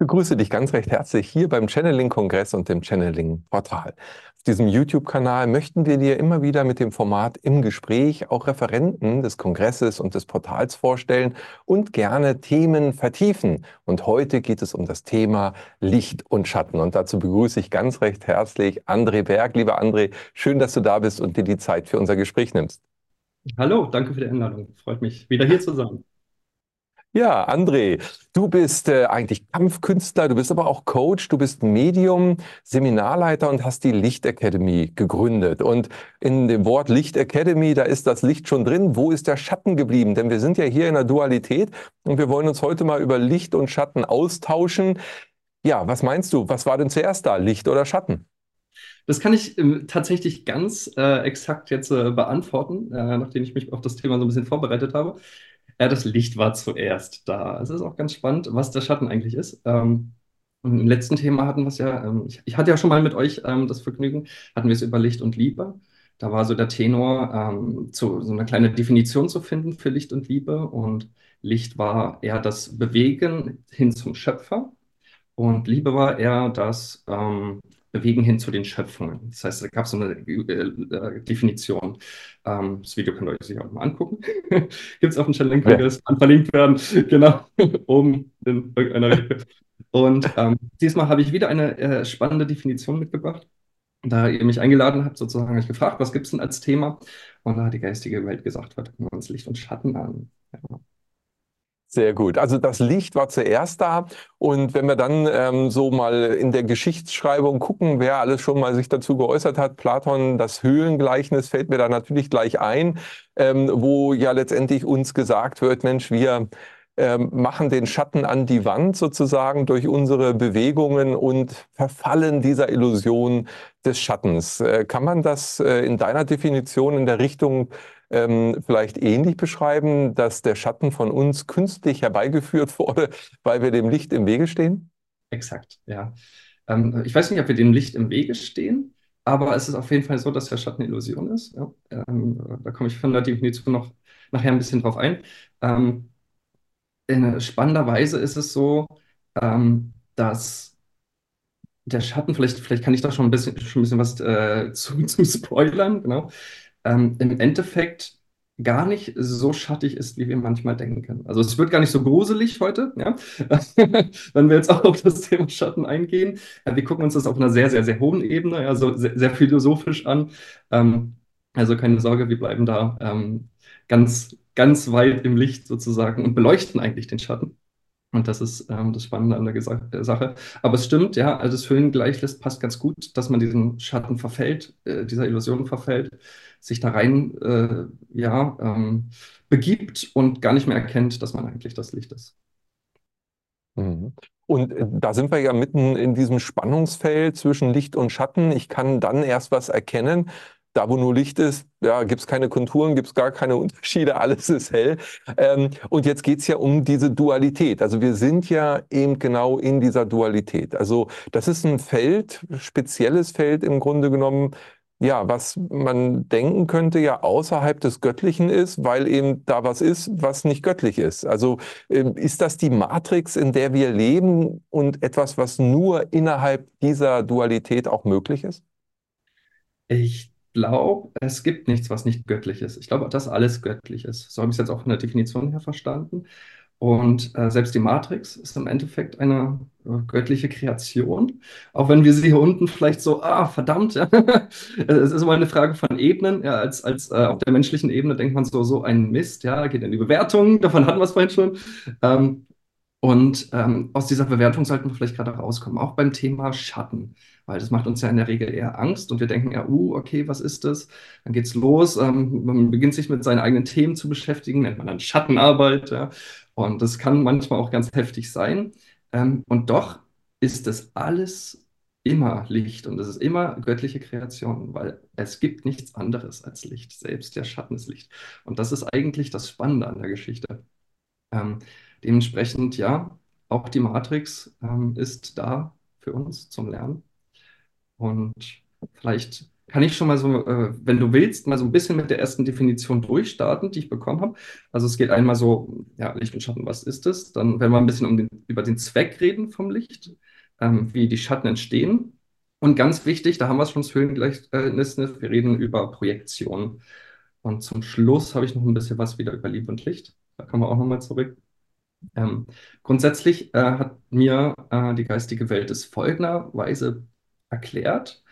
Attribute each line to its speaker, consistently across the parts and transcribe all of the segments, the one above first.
Speaker 1: Ich begrüße dich ganz recht herzlich hier beim Channeling-Kongress und dem Channeling-Portal. Auf diesem YouTube-Kanal möchten wir dir immer wieder mit dem Format im Gespräch auch Referenten des Kongresses und des Portals vorstellen und gerne Themen vertiefen. Und heute geht es um das Thema Licht und Schatten. Und dazu begrüße ich ganz recht herzlich André Berg. Lieber André, schön, dass du da bist und dir die Zeit für unser Gespräch nimmst.
Speaker 2: Hallo, danke für die Einladung. Freut mich, wieder hier zu sein.
Speaker 1: Ja, André, du bist äh, eigentlich Kampfkünstler, du bist aber auch Coach, du bist Medium, Seminarleiter und hast die Licht Academy gegründet. Und in dem Wort Licht Academy, da ist das Licht schon drin. Wo ist der Schatten geblieben? Denn wir sind ja hier in der Dualität und wir wollen uns heute mal über Licht und Schatten austauschen. Ja, was meinst du? Was war denn zuerst da, Licht oder Schatten?
Speaker 2: Das kann ich äh, tatsächlich ganz äh, exakt jetzt äh, beantworten, äh, nachdem ich mich auf das Thema so ein bisschen vorbereitet habe. Ja, das Licht war zuerst da. Es ist auch ganz spannend, was der Schatten eigentlich ist. Ähm, Im letzten Thema hatten wir es ja, ähm, ich, ich, hatte ja schon mal mit euch ähm, das Vergnügen, hatten wir es über Licht und Liebe. Da war so der Tenor, ähm, zu, so eine kleine Definition zu finden für Licht und Liebe. Und Licht war eher das Bewegen hin zum Schöpfer. Und Liebe war eher das ähm, bewegen hin zu den Schöpfungen. Das heißt, da gab es so eine äh, äh, Definition. Ähm, das Video könnt ihr euch sicher auch mal angucken. Gibt es auf dem Channel, Kongress, ja. verlinkt werden, genau, oben in irgendeiner Ecke. Und ähm, diesmal habe ich wieder eine äh, spannende Definition mitgebracht. Da ihr mich eingeladen habt, sozusagen habe ich gefragt, was gibt es denn als Thema? Und da hat die geistige Welt gesagt, heute gucken wir uns Licht und Schatten an. Ja.
Speaker 1: Sehr gut. Also das Licht war zuerst da. Und wenn wir dann ähm, so mal in der Geschichtsschreibung gucken, wer alles schon mal sich dazu geäußert hat, Platon, das Höhlengleichnis fällt mir da natürlich gleich ein, ähm, wo ja letztendlich uns gesagt wird, Mensch, wir ähm, machen den Schatten an die Wand sozusagen durch unsere Bewegungen und verfallen dieser Illusion des Schattens. Äh, kann man das äh, in deiner Definition in der Richtung ähm, vielleicht ähnlich beschreiben, dass der Schatten von uns künstlich herbeigeführt wurde, weil wir dem Licht im Wege stehen?
Speaker 2: Exakt, ja. Ähm, ich weiß nicht, ob wir dem Licht im Wege stehen, aber es ist auf jeden Fall so, dass der Schatten Illusion ist. Ja. Ähm, da komme ich von der Definition noch nachher ein bisschen drauf ein. Ähm, in spannender Weise ist es so, ähm, dass der Schatten, vielleicht, vielleicht kann ich da schon ein bisschen, schon ein bisschen was äh, zu, zu spoilern, genau ähm, im Endeffekt gar nicht so schattig ist, wie wir manchmal denken. Also es wird gar nicht so gruselig heute, ja? wenn wir jetzt auch auf das Thema Schatten eingehen. Wir gucken uns das auf einer sehr, sehr, sehr hohen Ebene, also sehr, sehr philosophisch an. Ähm, also keine Sorge, wir bleiben da ähm, ganz, ganz weit im Licht sozusagen und beleuchten eigentlich den Schatten. Und das ist ähm, das Spannende an der äh, Sache. Aber es stimmt, ja, also das Höhen gleichlässt passt ganz gut, dass man diesen Schatten verfällt, äh, dieser Illusion verfällt, sich da rein äh, ja, ähm, begibt und gar nicht mehr erkennt, dass man eigentlich das Licht ist.
Speaker 1: Mhm. Und äh, da sind wir ja mitten in diesem Spannungsfeld zwischen Licht und Schatten. Ich kann dann erst was erkennen, da, wo nur Licht ist, ja, gibt es keine Konturen, gibt es gar keine Unterschiede, alles ist hell. Ähm, und jetzt geht es ja um diese Dualität. Also wir sind ja eben genau in dieser Dualität. Also das ist ein Feld, spezielles Feld im Grunde genommen, ja, was man denken könnte, ja außerhalb des Göttlichen ist, weil eben da was ist, was nicht göttlich ist. Also ähm, ist das die Matrix, in der wir leben und etwas, was nur innerhalb dieser Dualität auch möglich ist?
Speaker 2: Ich glaube, es gibt nichts, was nicht göttlich ist. Ich glaube, dass alles göttlich ist. So habe ich es jetzt auch von der Definition her verstanden. Und äh, selbst die Matrix ist im Endeffekt eine äh, göttliche Kreation. Auch wenn wir sie hier unten vielleicht so, ah, verdammt, es ist immer eine Frage von Ebenen. Ja, als, als äh, auf der menschlichen Ebene denkt man so, so ein Mist, ja, geht in die Bewertung, davon hatten wir es vorhin schon. Ähm, und ähm, aus dieser Bewertung sollten wir vielleicht gerade rauskommen, auch beim Thema Schatten weil das macht uns ja in der Regel eher Angst und wir denken ja, uh, okay, was ist das? Dann geht's los, ähm, man beginnt sich mit seinen eigenen Themen zu beschäftigen, nennt man dann Schattenarbeit, ja. Und das kann manchmal auch ganz heftig sein. Ähm, und doch ist das alles immer Licht und es ist immer göttliche Kreation, weil es gibt nichts anderes als Licht. Selbst der Schatten ist Licht. Und das ist eigentlich das Spannende an der Geschichte. Ähm, dementsprechend, ja, auch die Matrix ähm, ist da für uns zum Lernen. Und vielleicht kann ich schon mal so, äh, wenn du willst, mal so ein bisschen mit der ersten Definition durchstarten, die ich bekommen habe. Also es geht einmal so, ja, Licht und Schatten, was ist es? Dann werden wir ein bisschen um den, über den Zweck reden vom Licht, ähm, wie die Schatten entstehen. Und ganz wichtig, da haben wir es schon das Höhengleichnis, wir reden über Projektion. Und zum Schluss habe ich noch ein bisschen was wieder über Liebe und Licht. Da kommen wir auch nochmal zurück. Ähm, grundsätzlich äh, hat mir äh, die geistige Welt es folgenderweise erklärt.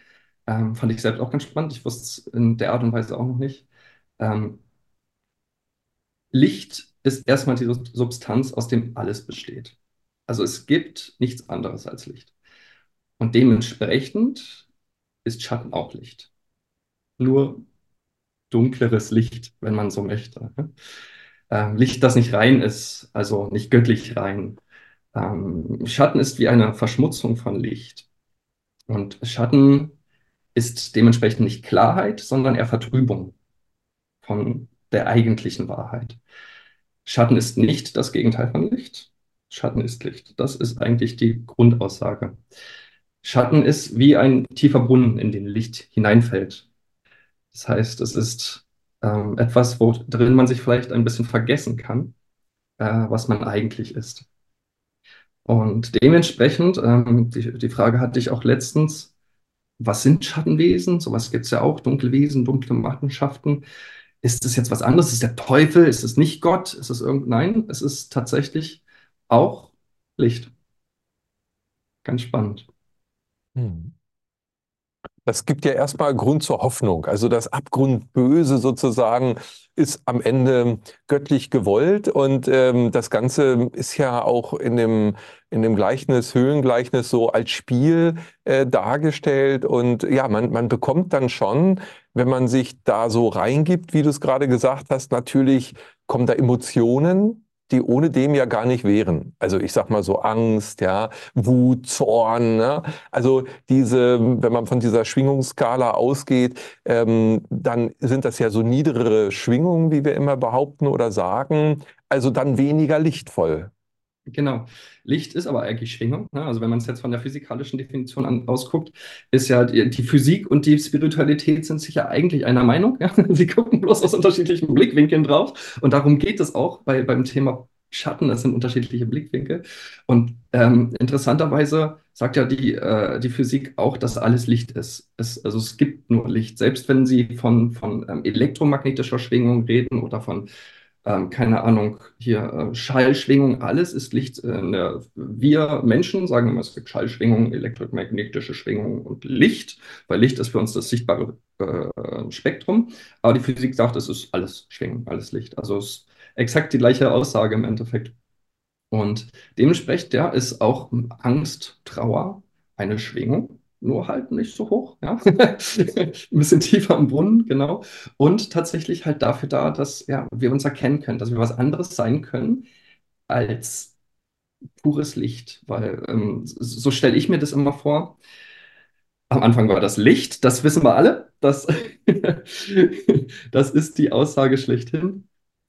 Speaker 2: Ähm, fand ich selbst auch ganz spannend. Ich wusste es in der Art und Weise auch noch nicht. Ähm, Licht ist erstmal die Substanz, aus dem alles besteht. Also es gibt nichts anderes als Licht. Und dementsprechend ist Schatten auch Licht. Nur dunkleres Licht, wenn man so möchte. Ähm, Licht, das nicht rein ist, also nicht göttlich rein. Ähm, Schatten ist wie eine Verschmutzung von Licht. Und Schatten ist dementsprechend nicht Klarheit, sondern eher Vertrübung von der eigentlichen Wahrheit. Schatten ist nicht das Gegenteil von Licht. Schatten ist Licht. Das ist eigentlich die Grundaussage. Schatten ist wie ein tiefer Brunnen, in den Licht hineinfällt. Das heißt, es ist ähm, etwas, wo drin man sich vielleicht ein bisschen vergessen kann, äh, was man eigentlich ist. Und dementsprechend, ähm, die, die Frage hatte ich auch letztens, was sind Schattenwesen? Sowas gibt es ja auch, dunkle Wesen, dunkle Machenschaften. Ist es jetzt was anderes? Ist es der Teufel? Ist es nicht Gott? Ist es irgend... Nein, es ist tatsächlich auch Licht. Ganz spannend.
Speaker 1: Hm. Das gibt ja erstmal Grund zur Hoffnung. Also das Abgrundböse sozusagen ist am Ende göttlich gewollt und ähm, das Ganze ist ja auch in dem, in dem Gleichnis, Höhlengleichnis so als Spiel äh, dargestellt und ja, man, man bekommt dann schon, wenn man sich da so reingibt, wie du es gerade gesagt hast, natürlich kommen da Emotionen die ohne dem ja gar nicht wären. Also ich sag mal so Angst, ja, Wut, Zorn. Ne? Also diese, wenn man von dieser Schwingungsskala ausgeht, ähm, dann sind das ja so niedrigere Schwingungen, wie wir immer behaupten oder sagen. Also dann weniger lichtvoll.
Speaker 2: Genau. Licht ist aber eigentlich Schwingung. Ne? Also wenn man es jetzt von der physikalischen Definition an, ausguckt, ist ja die, die, Physik und die Spiritualität sind sich ja eigentlich einer Meinung. Ja? Sie gucken bloß aus unterschiedlichen Blickwinkeln drauf. Und darum geht es auch bei, beim Thema Schatten. Das sind unterschiedliche Blickwinkel. Und ähm, interessanterweise sagt ja die, äh, die Physik auch, dass alles Licht ist. Es, also es gibt nur Licht. Selbst wenn Sie von, von ähm, elektromagnetischer Schwingung reden oder von ähm, keine Ahnung, hier äh, Schallschwingung, alles ist Licht. Äh, wir Menschen sagen immer, es gibt Schallschwingung, elektromagnetische Schwingung und Licht, weil Licht ist für uns das sichtbare äh, Spektrum. Aber die Physik sagt, es ist alles Schwingung, alles Licht. Also es ist exakt die gleiche Aussage im Endeffekt. Und dementsprechend ja, ist auch Angst, Trauer eine Schwingung nur halt nicht so hoch, ja. Ein bisschen tiefer im Brunnen, genau. Und tatsächlich halt dafür da, dass ja, wir uns erkennen können, dass wir was anderes sein können als pures Licht. Weil ähm, so stelle ich mir das immer vor. Am Anfang war das Licht, das wissen wir alle. Das, das ist die Aussage schlechthin.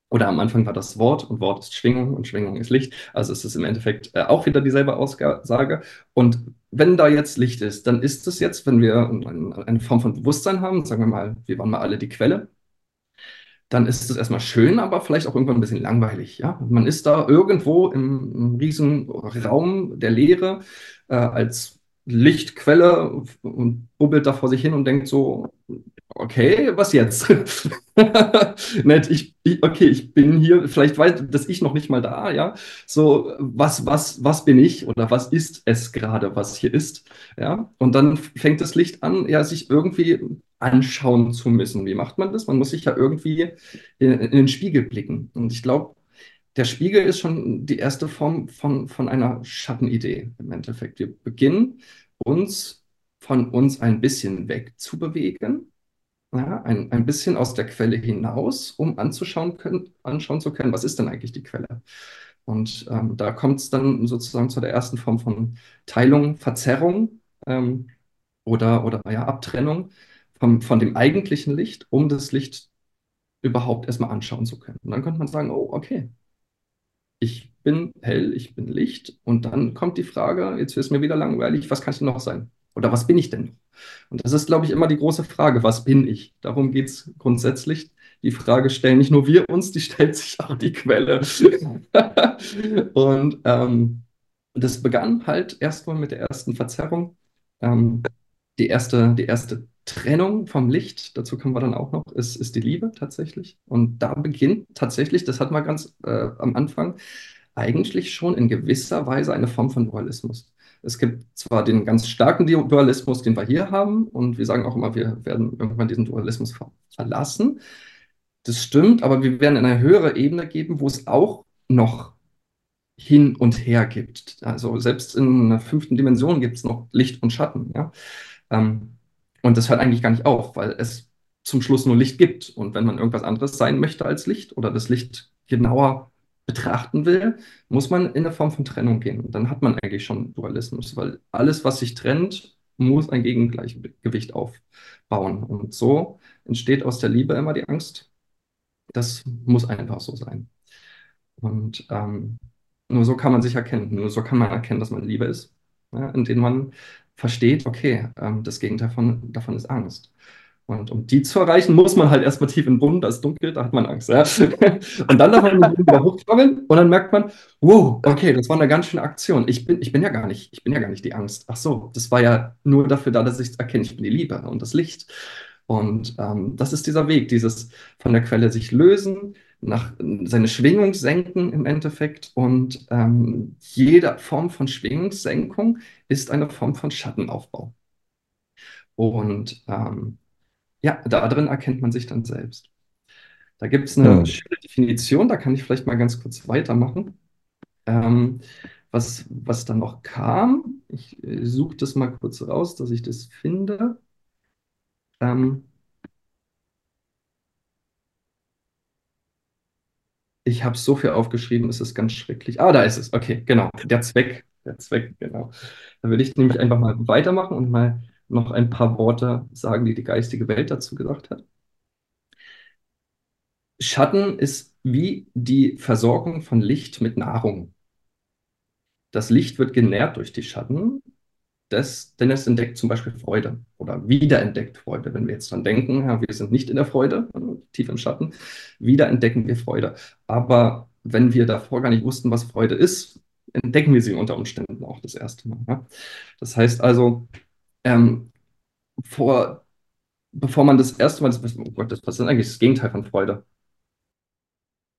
Speaker 2: Oder am Anfang war das Wort und Wort ist Schwingung und Schwingung ist Licht. Also es ist im Endeffekt äh, auch wieder dieselbe Aussage. Und wenn da jetzt Licht ist, dann ist es jetzt, wenn wir eine Form von Bewusstsein haben, sagen wir mal, wir waren mal alle die Quelle, dann ist es erstmal schön, aber vielleicht auch irgendwann ein bisschen langweilig. Ja? Man ist da irgendwo im, im riesen Raum der Leere äh, als Lichtquelle und bubbelt da vor sich hin und denkt so, okay, was jetzt? Nett, ich, ich, okay, ich bin hier, vielleicht weiß dass ich noch nicht mal da, ja. So, was, was, was bin ich oder was ist es gerade, was hier ist? Ja. Und dann fängt das Licht an, ja, sich irgendwie anschauen zu müssen. Wie macht man das? Man muss sich ja irgendwie in, in den Spiegel blicken. Und ich glaube, der Spiegel ist schon die erste Form von, von einer Schattenidee im Endeffekt. Wir beginnen uns von uns ein bisschen wegzubewegen, ja, ein, ein bisschen aus der Quelle hinaus, um anzuschauen können, anschauen zu können, was ist denn eigentlich die Quelle? Und ähm, da kommt es dann sozusagen zu der ersten Form von Teilung, Verzerrung, ähm, oder, oder ja, Abtrennung vom, von dem eigentlichen Licht, um das Licht überhaupt erstmal anschauen zu können. Und dann könnte man sagen, oh, okay, ich bin hell, ich bin Licht. Und dann kommt die Frage, jetzt es mir wieder langweilig, was kann ich noch sein? Oder was bin ich denn? Und das ist, glaube ich, immer die große Frage, was bin ich? Darum geht es grundsätzlich. Die Frage stellen nicht nur wir uns, die stellt sich auch die Quelle. und ähm, das begann halt erstmal mit der ersten Verzerrung. Ähm, die, erste, die erste Trennung vom Licht, dazu kommen wir dann auch noch, ist, ist die Liebe tatsächlich. Und da beginnt tatsächlich, das hat man ganz äh, am Anfang, eigentlich schon in gewisser Weise eine Form von Dualismus. Es gibt zwar den ganz starken Dualismus, den wir hier haben, und wir sagen auch immer, wir werden irgendwann diesen Dualismus verlassen. Das stimmt, aber wir werden in eine höhere Ebene geben, wo es auch noch hin und her gibt. Also selbst in einer fünften Dimension gibt es noch Licht und Schatten. Ja? Ähm, und das hört eigentlich gar nicht auf, weil es zum Schluss nur Licht gibt. Und wenn man irgendwas anderes sein möchte als Licht oder das Licht genauer betrachten will, muss man in der Form von Trennung gehen. Dann hat man eigentlich schon Dualismus, weil alles, was sich trennt, muss ein Gegengleichgewicht aufbauen. Und so entsteht aus der Liebe immer die Angst. Das muss einfach so sein. Und ähm, nur so kann man sich erkennen. Nur so kann man erkennen, dass man Liebe ist, ja, indem man versteht, okay, ähm, das Gegenteil von, davon ist Angst. Und um die zu erreichen, muss man halt erstmal tief in den Brunnen, da ist dunkel, da hat man Angst. Ja? Und dann darf man wieder hochkrabbeln und dann merkt man, wow, okay, das war eine ganz schöne Aktion. Ich bin, ich bin ja gar nicht, ich bin ja gar nicht die Angst. Ach so, das war ja nur dafür da, dass ich erkenne, ich bin die Liebe und das Licht. Und ähm, das ist dieser Weg, dieses von der Quelle sich lösen, nach, seine Schwingung senken im Endeffekt. Und ähm, jede Form von Schwingungssenkung ist eine Form von Schattenaufbau. Und ähm, ja, darin erkennt man sich dann selbst. Da gibt es eine ja. schöne Definition, da kann ich vielleicht mal ganz kurz weitermachen. Ähm, was, was dann noch kam, ich äh, suche das mal kurz raus, dass ich das finde. Ähm, Ich habe so viel aufgeschrieben, es ist ganz schrecklich. Ah, da ist es. Okay, genau. Der Zweck. Der Zweck, genau. Da würde ich nämlich einfach mal weitermachen und mal noch ein paar Worte sagen, die die geistige Welt dazu gesagt hat. Schatten ist wie die Versorgung von Licht mit Nahrung. Das Licht wird genährt durch die Schatten das, denn es entdeckt zum Beispiel Freude oder wiederentdeckt Freude. Wenn wir jetzt dran denken, ja, wir sind nicht in der Freude, tief im Schatten, wiederentdecken wir Freude. Aber wenn wir davor gar nicht wussten, was Freude ist, entdecken wir sie unter Umständen auch das erste Mal. Ja? Das heißt also, ähm, vor, bevor man das erste Mal, das, oh Gott, das ist eigentlich das Gegenteil von Freude.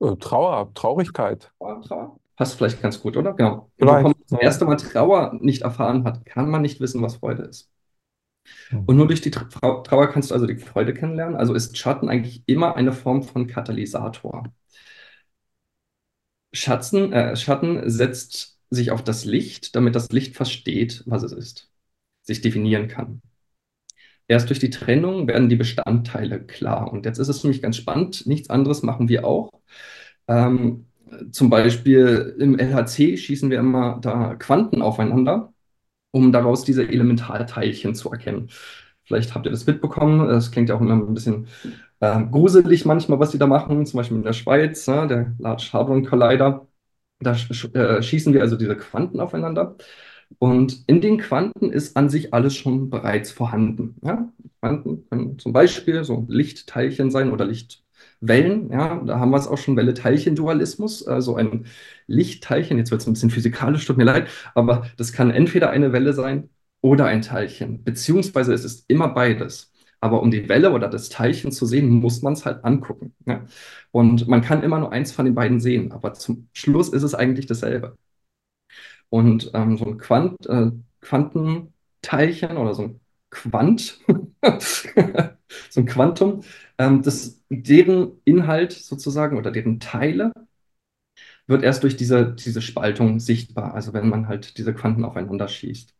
Speaker 1: Äh, Trauer, Traurigkeit.
Speaker 2: Trauer, Passt vielleicht ganz gut, oder? Genau. Vielleicht, Bevor man das erste Mal Trauer nicht erfahren hat, kann man nicht wissen, was Freude ist. Mhm. Und nur durch die Trauer kannst du also die Freude kennenlernen. Also ist Schatten eigentlich immer eine Form von Katalysator. Schatten, äh, Schatten setzt sich auf das Licht, damit das Licht versteht, was es ist, sich definieren kann. Erst durch die Trennung werden die Bestandteile klar. Und jetzt ist es nämlich ganz spannend. Nichts anderes machen wir auch. Ähm, zum Beispiel im LHC schießen wir immer da Quanten aufeinander, um daraus diese Elementarteilchen zu erkennen. Vielleicht habt ihr das mitbekommen. Das klingt ja auch immer ein bisschen äh, gruselig manchmal, was die da machen. Zum Beispiel in der Schweiz, ja, der Large Hadron Collider. Da sch äh, schießen wir also diese Quanten aufeinander. Und in den Quanten ist an sich alles schon bereits vorhanden. Ja? Quanten können zum Beispiel so Lichtteilchen sein oder Licht Wellen, ja, da haben wir es auch schon, Welle-Teilchen-Dualismus, also ein Lichtteilchen, jetzt wird es ein bisschen physikalisch, tut mir leid, aber das kann entweder eine Welle sein oder ein Teilchen, beziehungsweise es ist immer beides. Aber um die Welle oder das Teilchen zu sehen, muss man es halt angucken. Ja? Und man kann immer nur eins von den beiden sehen, aber zum Schluss ist es eigentlich dasselbe. Und ähm, so ein Quant, äh, Quantenteilchen oder so ein Quant, so ein Quantum, ähm, das, deren Inhalt sozusagen oder deren Teile wird erst durch diese, diese Spaltung sichtbar, also wenn man halt diese Quanten aufeinander schießt.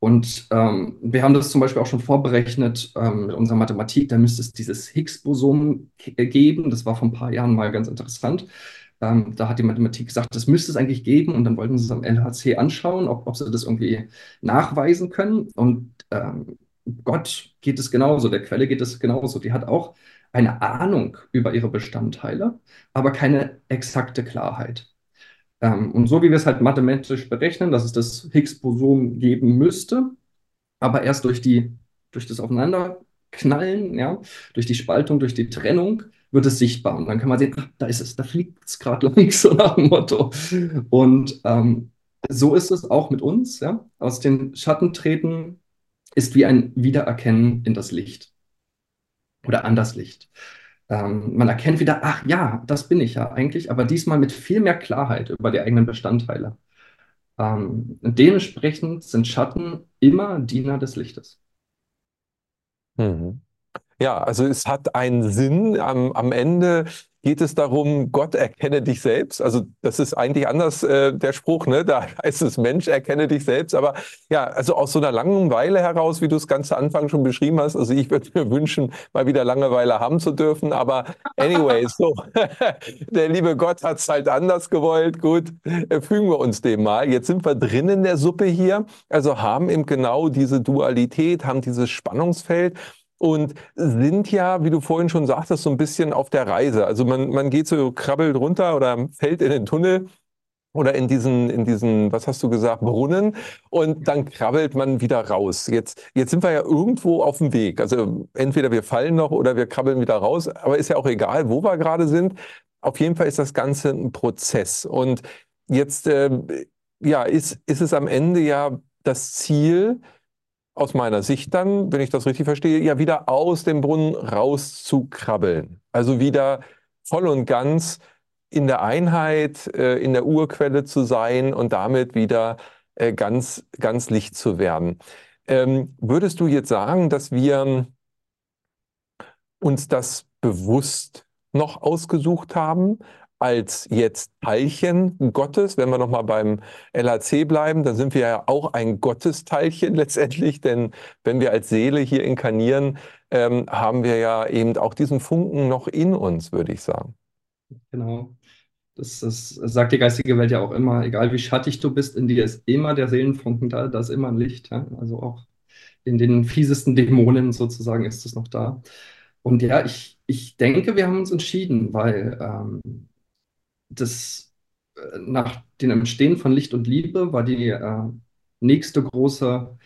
Speaker 2: Und ähm, wir haben das zum Beispiel auch schon vorberechnet ähm, mit unserer Mathematik. Da müsste es dieses Higgs-Boson geben. Das war vor ein paar Jahren mal ganz interessant. Ähm, da hat die Mathematik gesagt, das müsste es eigentlich geben und dann wollten sie es am LHC anschauen, ob, ob sie das irgendwie nachweisen können. Und ähm, Gott geht es genauso, der Quelle geht es genauso. Die hat auch eine Ahnung über ihre Bestandteile, aber keine exakte Klarheit. Ähm, und so wie wir es halt mathematisch berechnen, dass es das Higgs-Boson geben müsste, aber erst durch die, durch das Aufeinanderknallen, ja, durch die Spaltung, durch die Trennung, wird es sichtbar. Und dann kann man sehen, ach, da ist es, da fliegt es gerade links, so nach dem Motto. Und ähm, so ist es auch mit uns. Ja? Aus den Schatten treten ist wie ein Wiedererkennen in das Licht oder an das Licht. Ähm, man erkennt wieder, ach ja, das bin ich ja eigentlich, aber diesmal mit viel mehr Klarheit über die eigenen Bestandteile. Ähm, dementsprechend sind Schatten immer Diener des Lichtes.
Speaker 1: Mhm. Ja, also es hat einen Sinn. Am, am Ende geht es darum, Gott erkenne dich selbst. Also das ist eigentlich anders äh, der Spruch, ne? Da heißt es Mensch, erkenne dich selbst. Aber ja, also aus so einer Langeweile heraus, wie du es ganz zu Anfang schon beschrieben hast. Also ich würde mir wünschen, mal wieder Langeweile haben zu dürfen. Aber anyway, so der liebe Gott hat es halt anders gewollt. Gut, äh, fügen wir uns dem mal. Jetzt sind wir drin in der Suppe hier. Also haben eben genau diese Dualität, haben dieses Spannungsfeld und sind ja, wie du vorhin schon sagtest, so ein bisschen auf der Reise. Also man, man geht so, krabbelt runter oder fällt in den Tunnel oder in diesen, in diesen, was hast du gesagt, Brunnen und dann krabbelt man wieder raus. Jetzt, jetzt sind wir ja irgendwo auf dem Weg. Also entweder wir fallen noch oder wir krabbeln wieder raus, aber ist ja auch egal, wo wir gerade sind. Auf jeden Fall ist das Ganze ein Prozess. Und jetzt, äh, ja, ist, ist es am Ende ja das Ziel, aus meiner Sicht dann, wenn ich das richtig verstehe, ja wieder aus dem Brunnen rauszukrabbeln. Also wieder voll und ganz in der Einheit, äh, in der Urquelle zu sein und damit wieder äh, ganz, ganz Licht zu werden. Ähm, würdest du jetzt sagen, dass wir uns das bewusst noch ausgesucht haben? Als jetzt Teilchen Gottes. Wenn wir nochmal beim LHC bleiben, dann sind wir ja auch ein Gottesteilchen letztendlich, denn wenn wir als Seele hier inkarnieren, ähm, haben wir ja eben auch diesen Funken noch in uns, würde ich sagen.
Speaker 2: Genau. Das, das, sagt die geistige Welt ja auch immer, egal wie schattig du bist, in dir ist immer der Seelenfunken da, da ist immer ein Licht. Ja? Also auch in den fiesesten Dämonen sozusagen ist es noch da. Und ja, ich, ich denke, wir haben uns entschieden, weil ähm, das, äh, nach dem Entstehen von Licht und Liebe war die äh, nächste große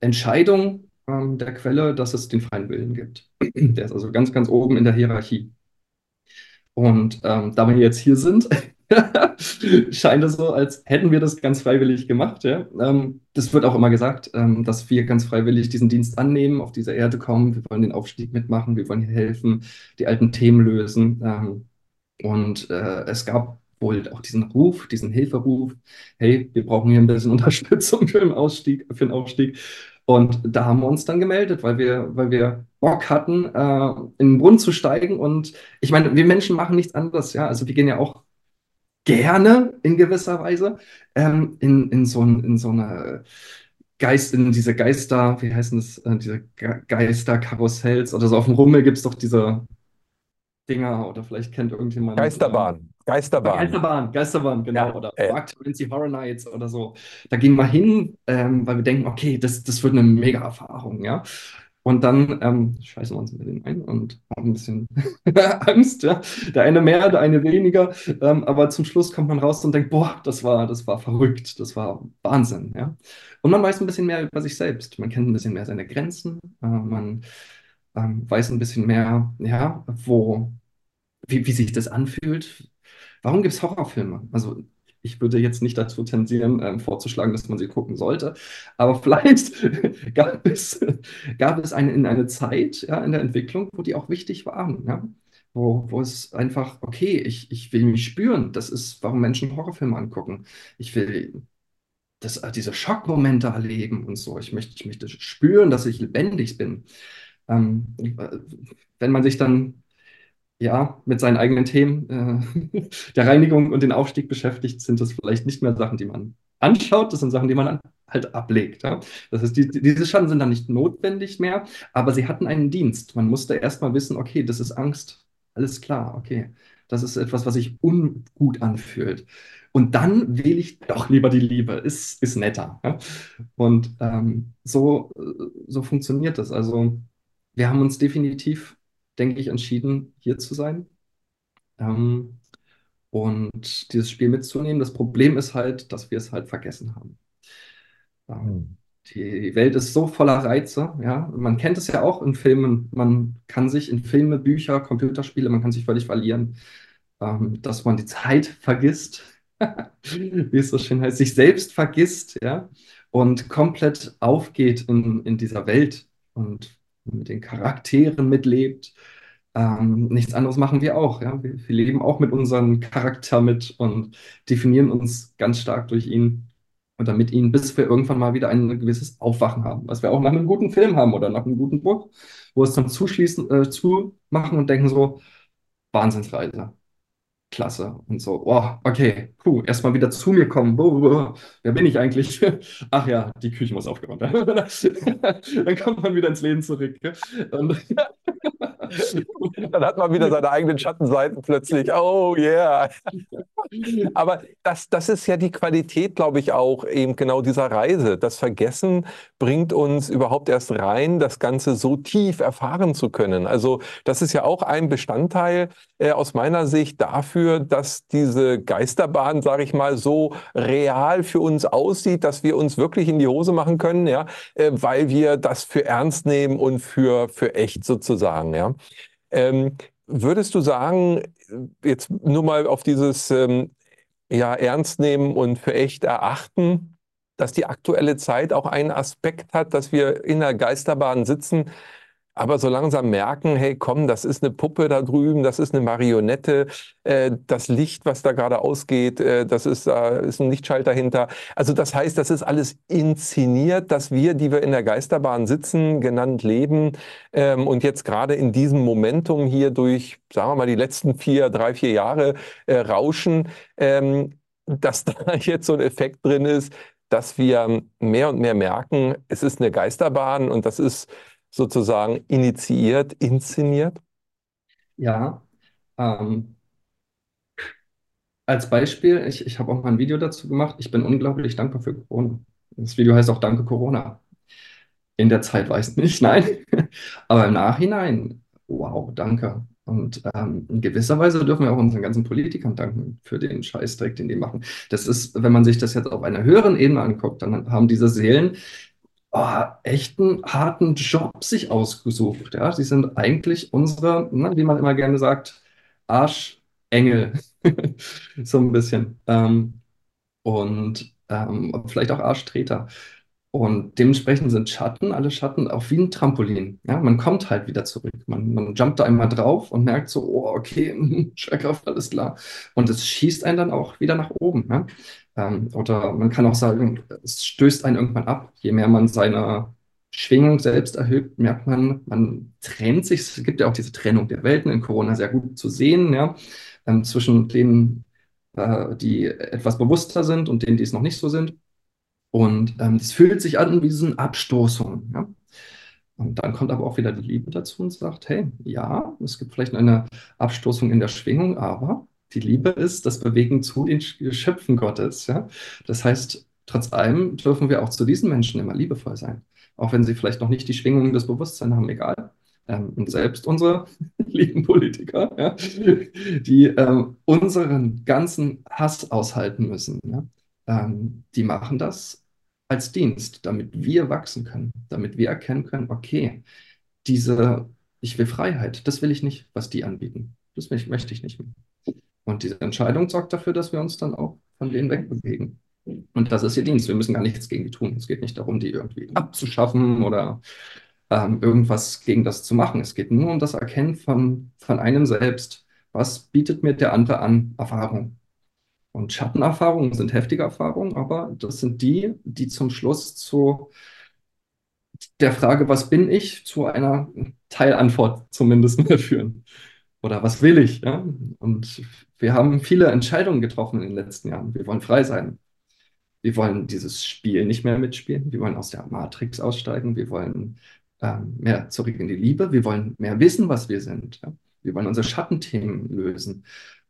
Speaker 2: Entscheidung ähm, der Quelle, dass es den freien Willen gibt. Der ist also ganz, ganz oben in der Hierarchie. Und ähm, da wir jetzt hier sind, scheint es so, als hätten wir das ganz freiwillig gemacht. Ja? Ähm, das wird auch immer gesagt, ähm, dass wir ganz freiwillig diesen Dienst annehmen, auf dieser Erde kommen. Wir wollen den Aufstieg mitmachen, wir wollen hier helfen, die alten Themen lösen. Ähm, und äh, es gab wohl auch diesen Ruf, diesen Hilferuf, hey, wir brauchen hier ein bisschen Unterstützung für den Ausstieg, für den Aufstieg. Und da haben wir uns dann gemeldet, weil wir, weil wir Bock hatten, äh, in den Brunnen zu steigen. Und ich meine, wir Menschen machen nichts anderes, ja. Also wir gehen ja auch gerne in gewisser Weise ähm, in, in, so in so eine Geist, in diese Geister, wie heißen das, äh, diese Geisterkarussells oder so auf dem Rummel gibt es doch diese Dinger oder vielleicht kennt irgendjemand.
Speaker 1: Geisterbahn. Geisterbahn.
Speaker 2: Geisterbahn, Geisterbahn, genau. Ja, oder äh. Dark Horror Nights oder so. Da gehen wir hin, ähm, weil wir denken, okay, das, das wird eine mega Erfahrung, ja. Und dann ähm, scheißen wir uns ein bisschen ein und haben ein bisschen Angst, ja. Der eine mehr, der eine weniger. Ähm, aber zum Schluss kommt man raus und denkt, boah, das war, das war verrückt, das war Wahnsinn, ja. Und man weiß ein bisschen mehr über sich selbst. Man kennt ein bisschen mehr seine Grenzen. Äh, man ähm, weiß ein bisschen mehr, ja, wo, wie, wie sich das anfühlt. Warum gibt es Horrorfilme? Also ich würde jetzt nicht dazu tendieren, ähm, vorzuschlagen, dass man sie gucken sollte. Aber vielleicht gab es, gab es eine, in eine Zeit ja, in der Entwicklung, wo die auch wichtig waren. Ja? Wo, wo es einfach, okay, ich, ich will mich spüren. Das ist, warum Menschen Horrorfilme angucken. Ich will das, diese Schockmomente erleben und so. Ich möchte, ich möchte spüren, dass ich lebendig bin. Ähm, wenn man sich dann ja mit seinen eigenen Themen äh, der Reinigung und den Aufstieg beschäftigt, sind das vielleicht nicht mehr Sachen, die man anschaut, das sind Sachen, die man halt ablegt. Ja? Das heißt, die, diese Schatten sind dann nicht notwendig mehr, aber sie hatten einen Dienst. Man musste erstmal wissen, okay, das ist Angst. Alles klar, okay. Das ist etwas, was sich ungut anfühlt. Und dann wähle ich doch lieber die Liebe. Ist, ist netter. Ja? Und ähm, so, so funktioniert das. Also wir haben uns definitiv, denke ich, entschieden, hier zu sein. Ähm, und dieses Spiel mitzunehmen. Das Problem ist halt, dass wir es halt vergessen haben. Ähm, die Welt ist so voller Reize, ja. Man kennt es ja auch in Filmen. Man kann sich in Filme, Bücher, Computerspiele, man kann sich völlig verlieren, ähm, dass man die Zeit vergisst, wie es so schön heißt, sich selbst vergisst, ja, und komplett aufgeht in, in dieser Welt und mit den Charakteren mitlebt. Ähm, nichts anderes machen wir auch, ja. Wir, wir leben auch mit unserem Charakter mit und definieren uns ganz stark durch ihn und damit ihnen, bis wir irgendwann mal wieder ein gewisses Aufwachen haben, was wir auch nach einem guten Film haben oder nach einem guten Buch, wo es dann zuschließen, äh, zumachen und denken so, Wahnsinnsreise. Klasse. Und so, oh, okay, puh, erstmal wieder zu mir kommen. Oh, oh. Wer bin ich eigentlich? Ach ja, die Küche muss aufgeräumt werden. Dann kommt man wieder ins Leben zurück. Und
Speaker 1: Dann hat man wieder seine eigenen Schattenseiten plötzlich. Oh yeah. Aber das, das ist ja die Qualität, glaube ich, auch eben genau dieser Reise. Das Vergessen bringt uns überhaupt erst rein, das Ganze so tief erfahren zu können. Also das ist ja auch ein Bestandteil äh, aus meiner Sicht dafür, dass diese Geisterbahn, sage ich mal, so real für uns aussieht, dass wir uns wirklich in die Hose machen können, ja, äh, weil wir das für ernst nehmen und für, für echt sozusagen, ja. Ähm, würdest du sagen, jetzt nur mal auf dieses ähm, ja, Ernst nehmen und für echt erachten, dass die aktuelle Zeit auch einen Aspekt hat, dass wir in der Geisterbahn sitzen, aber so langsam merken, hey, komm, das ist eine Puppe da drüben, das ist eine Marionette, äh, das Licht, was da gerade ausgeht, äh, das ist, äh, ist ein Lichtschalter hinter. Also das heißt, das ist alles inszeniert, dass wir, die wir in der Geisterbahn sitzen, genannt leben ähm, und jetzt gerade in diesem Momentum hier durch, sagen wir mal, die letzten vier, drei, vier Jahre äh, rauschen, ähm, dass da jetzt so ein Effekt drin ist, dass wir mehr und mehr merken, es ist eine Geisterbahn und das ist sozusagen initiiert, inszeniert?
Speaker 2: Ja, ähm, als Beispiel, ich, ich habe auch mal ein Video dazu gemacht. Ich bin unglaublich dankbar für Corona. Das Video heißt auch Danke Corona. In der Zeit weiß ich nicht, nein. Aber im Nachhinein, wow, danke. Und ähm, in gewisser Weise dürfen wir auch unseren ganzen Politikern danken für den Scheißdreck, den die machen. Das ist, wenn man sich das jetzt auf einer höheren Ebene anguckt, dann haben diese Seelen oh, echten harten Job sich ausgesucht. Ja? Sie sind eigentlich unsere, ne, wie man immer gerne sagt, Arschengel. so ein bisschen. Ähm, und ähm, vielleicht auch Arschtreter. Und dementsprechend sind Schatten, alle Schatten, auch wie ein Trampolin. Ja, man kommt halt wieder zurück. Man, man jumpt da einmal drauf und merkt so, oh, okay, Schwerkraft, alles klar. Und es schießt einen dann auch wieder nach oben. Ja? Ähm, oder man kann auch sagen, es stößt einen irgendwann ab. Je mehr man seine Schwingung selbst erhöht, merkt man, man trennt sich. Es gibt ja auch diese Trennung der Welten in Corona sehr gut zu sehen, ja, ähm, zwischen denen, äh, die etwas bewusster sind und denen, die es noch nicht so sind. Und ähm, es fühlt sich an wie so eine Abstoßung. Ja? Und dann kommt aber auch wieder die Liebe dazu und sagt, hey, ja, es gibt vielleicht eine Abstoßung in der Schwingung, aber die Liebe ist das Bewegen zu den Geschöpfen Gottes. Ja? Das heißt, trotz allem dürfen wir auch zu diesen Menschen immer liebevoll sein. Auch wenn sie vielleicht noch nicht die Schwingungen des Bewusstseins haben, egal. Ähm, und selbst unsere lieben Politiker, ja, die ähm, unseren ganzen Hass aushalten müssen, ja, ähm, die machen das als Dienst, damit wir wachsen können, damit wir erkennen können, okay, diese, ich will Freiheit, das will ich nicht, was die anbieten. Das möchte ich nicht mehr. Und diese Entscheidung sorgt dafür, dass wir uns dann auch von denen wegbewegen. Und das ist ihr Dienst. Wir müssen gar nichts gegen die tun. Es geht nicht darum, die irgendwie abzuschaffen oder ähm, irgendwas gegen das zu machen. Es geht nur um das Erkennen von, von einem selbst. Was bietet mir der andere an Erfahrung? Und Schattenerfahrungen sind heftige Erfahrungen, aber das sind die, die zum Schluss zu der Frage, was bin ich, zu einer Teilantwort zumindest führen oder was will ich? Ja? Und wir haben viele Entscheidungen getroffen in den letzten Jahren. Wir wollen frei sein. Wir wollen dieses Spiel nicht mehr mitspielen. Wir wollen aus der Matrix aussteigen. Wir wollen ähm, mehr zurück in die Liebe. Wir wollen mehr wissen, was wir sind. Ja? Wir wollen unsere Schattenthemen lösen.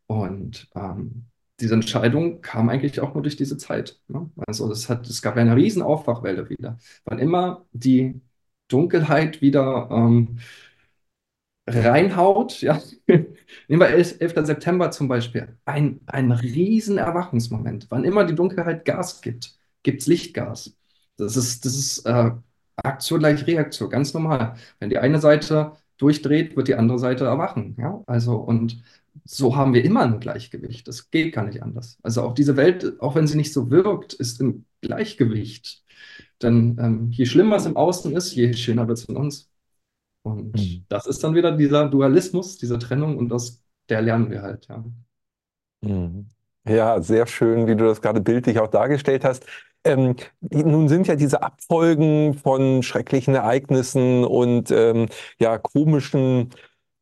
Speaker 2: Und ähm, diese Entscheidung kam eigentlich auch nur durch diese Zeit. Ne? Also es hat, es gab eine riesen Aufwachwelle wieder. Wann immer die Dunkelheit wieder ähm, reinhaut, ja, nehmen wir 11, 11. September zum Beispiel, ein, ein riesen Erwachungsmoment. Wann immer die Dunkelheit Gas gibt, gibt es Lichtgas. Das ist, das ist äh, Aktion gleich Reaktion, ganz normal. Wenn die eine Seite durchdreht, wird die andere Seite erwachen. Ja? Also, und so haben wir immer ein Gleichgewicht. Das geht gar nicht anders. Also auch diese Welt, auch wenn sie nicht so wirkt, ist im Gleichgewicht. Denn ähm, je schlimmer es im Außen ist, je schöner wird es in uns. Und mhm. das ist dann wieder dieser Dualismus, diese Trennung und aus der lernen wir halt, ja.
Speaker 1: Mhm. Ja, sehr schön, wie du das gerade bildlich auch dargestellt hast. Ähm, nun sind ja diese Abfolgen von schrecklichen Ereignissen und ähm, ja komischen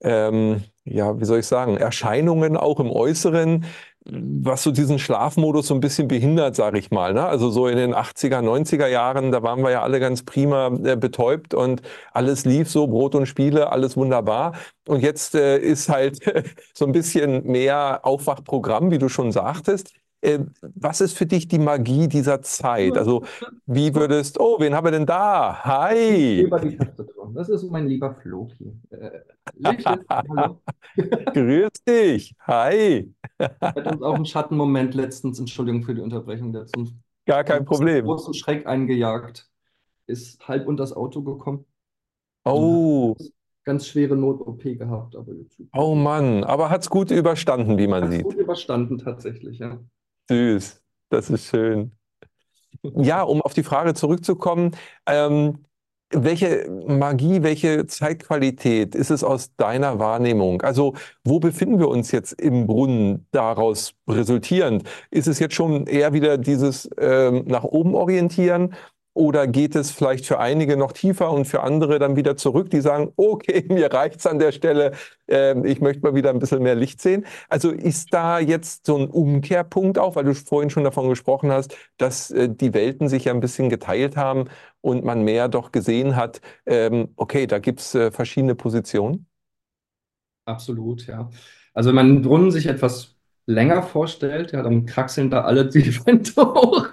Speaker 1: ähm, ja, wie soll ich sagen, Erscheinungen auch im Äußeren, was so diesen Schlafmodus so ein bisschen behindert, sage ich mal. Ne? Also so in den 80er, 90er Jahren, da waren wir ja alle ganz prima äh, betäubt und alles lief so, Brot und Spiele, alles wunderbar. Und jetzt äh, ist halt so ein bisschen mehr Aufwachprogramm, wie du schon sagtest. Äh, was ist für dich die Magie dieser Zeit? Also, wie würdest, oh, wen haben wir denn da? Hi!
Speaker 2: Das ist mein lieber Floki. Äh,
Speaker 1: hallo. Grüß dich. Hi.
Speaker 2: Hat uns auch einen Schattenmoment letztens, Entschuldigung für die Unterbrechung, der zum
Speaker 1: Gar kein Problem.
Speaker 2: großen Schreck eingejagt. Ist halb unter das Auto gekommen.
Speaker 1: Oh.
Speaker 2: Ganz schwere Not-OP gehabt. Aber
Speaker 1: oh Mann, aber hat es gut überstanden, wie man
Speaker 2: hat's
Speaker 1: sieht.
Speaker 2: Gut überstanden tatsächlich, ja.
Speaker 1: Süß, das ist schön. Ja, um auf die Frage zurückzukommen, ähm, welche Magie, welche Zeitqualität ist es aus deiner Wahrnehmung? Also wo befinden wir uns jetzt im Brunnen daraus resultierend? Ist es jetzt schon eher wieder dieses ähm, nach oben orientieren oder geht es vielleicht für einige noch tiefer und für andere dann wieder zurück, die sagen, okay, mir reicht's an der Stelle, äh, ich möchte mal wieder ein bisschen mehr Licht sehen. Also ist da jetzt so ein Umkehrpunkt auch, weil du vorhin schon davon gesprochen hast, dass äh, die Welten sich ja ein bisschen geteilt haben und man mehr doch gesehen hat, ähm, okay, da gibt's äh, verschiedene Positionen?
Speaker 2: Absolut, ja. Also wenn man Brunnen sich etwas länger vorstellt, ja, dann kraxeln da alle die Wände hoch.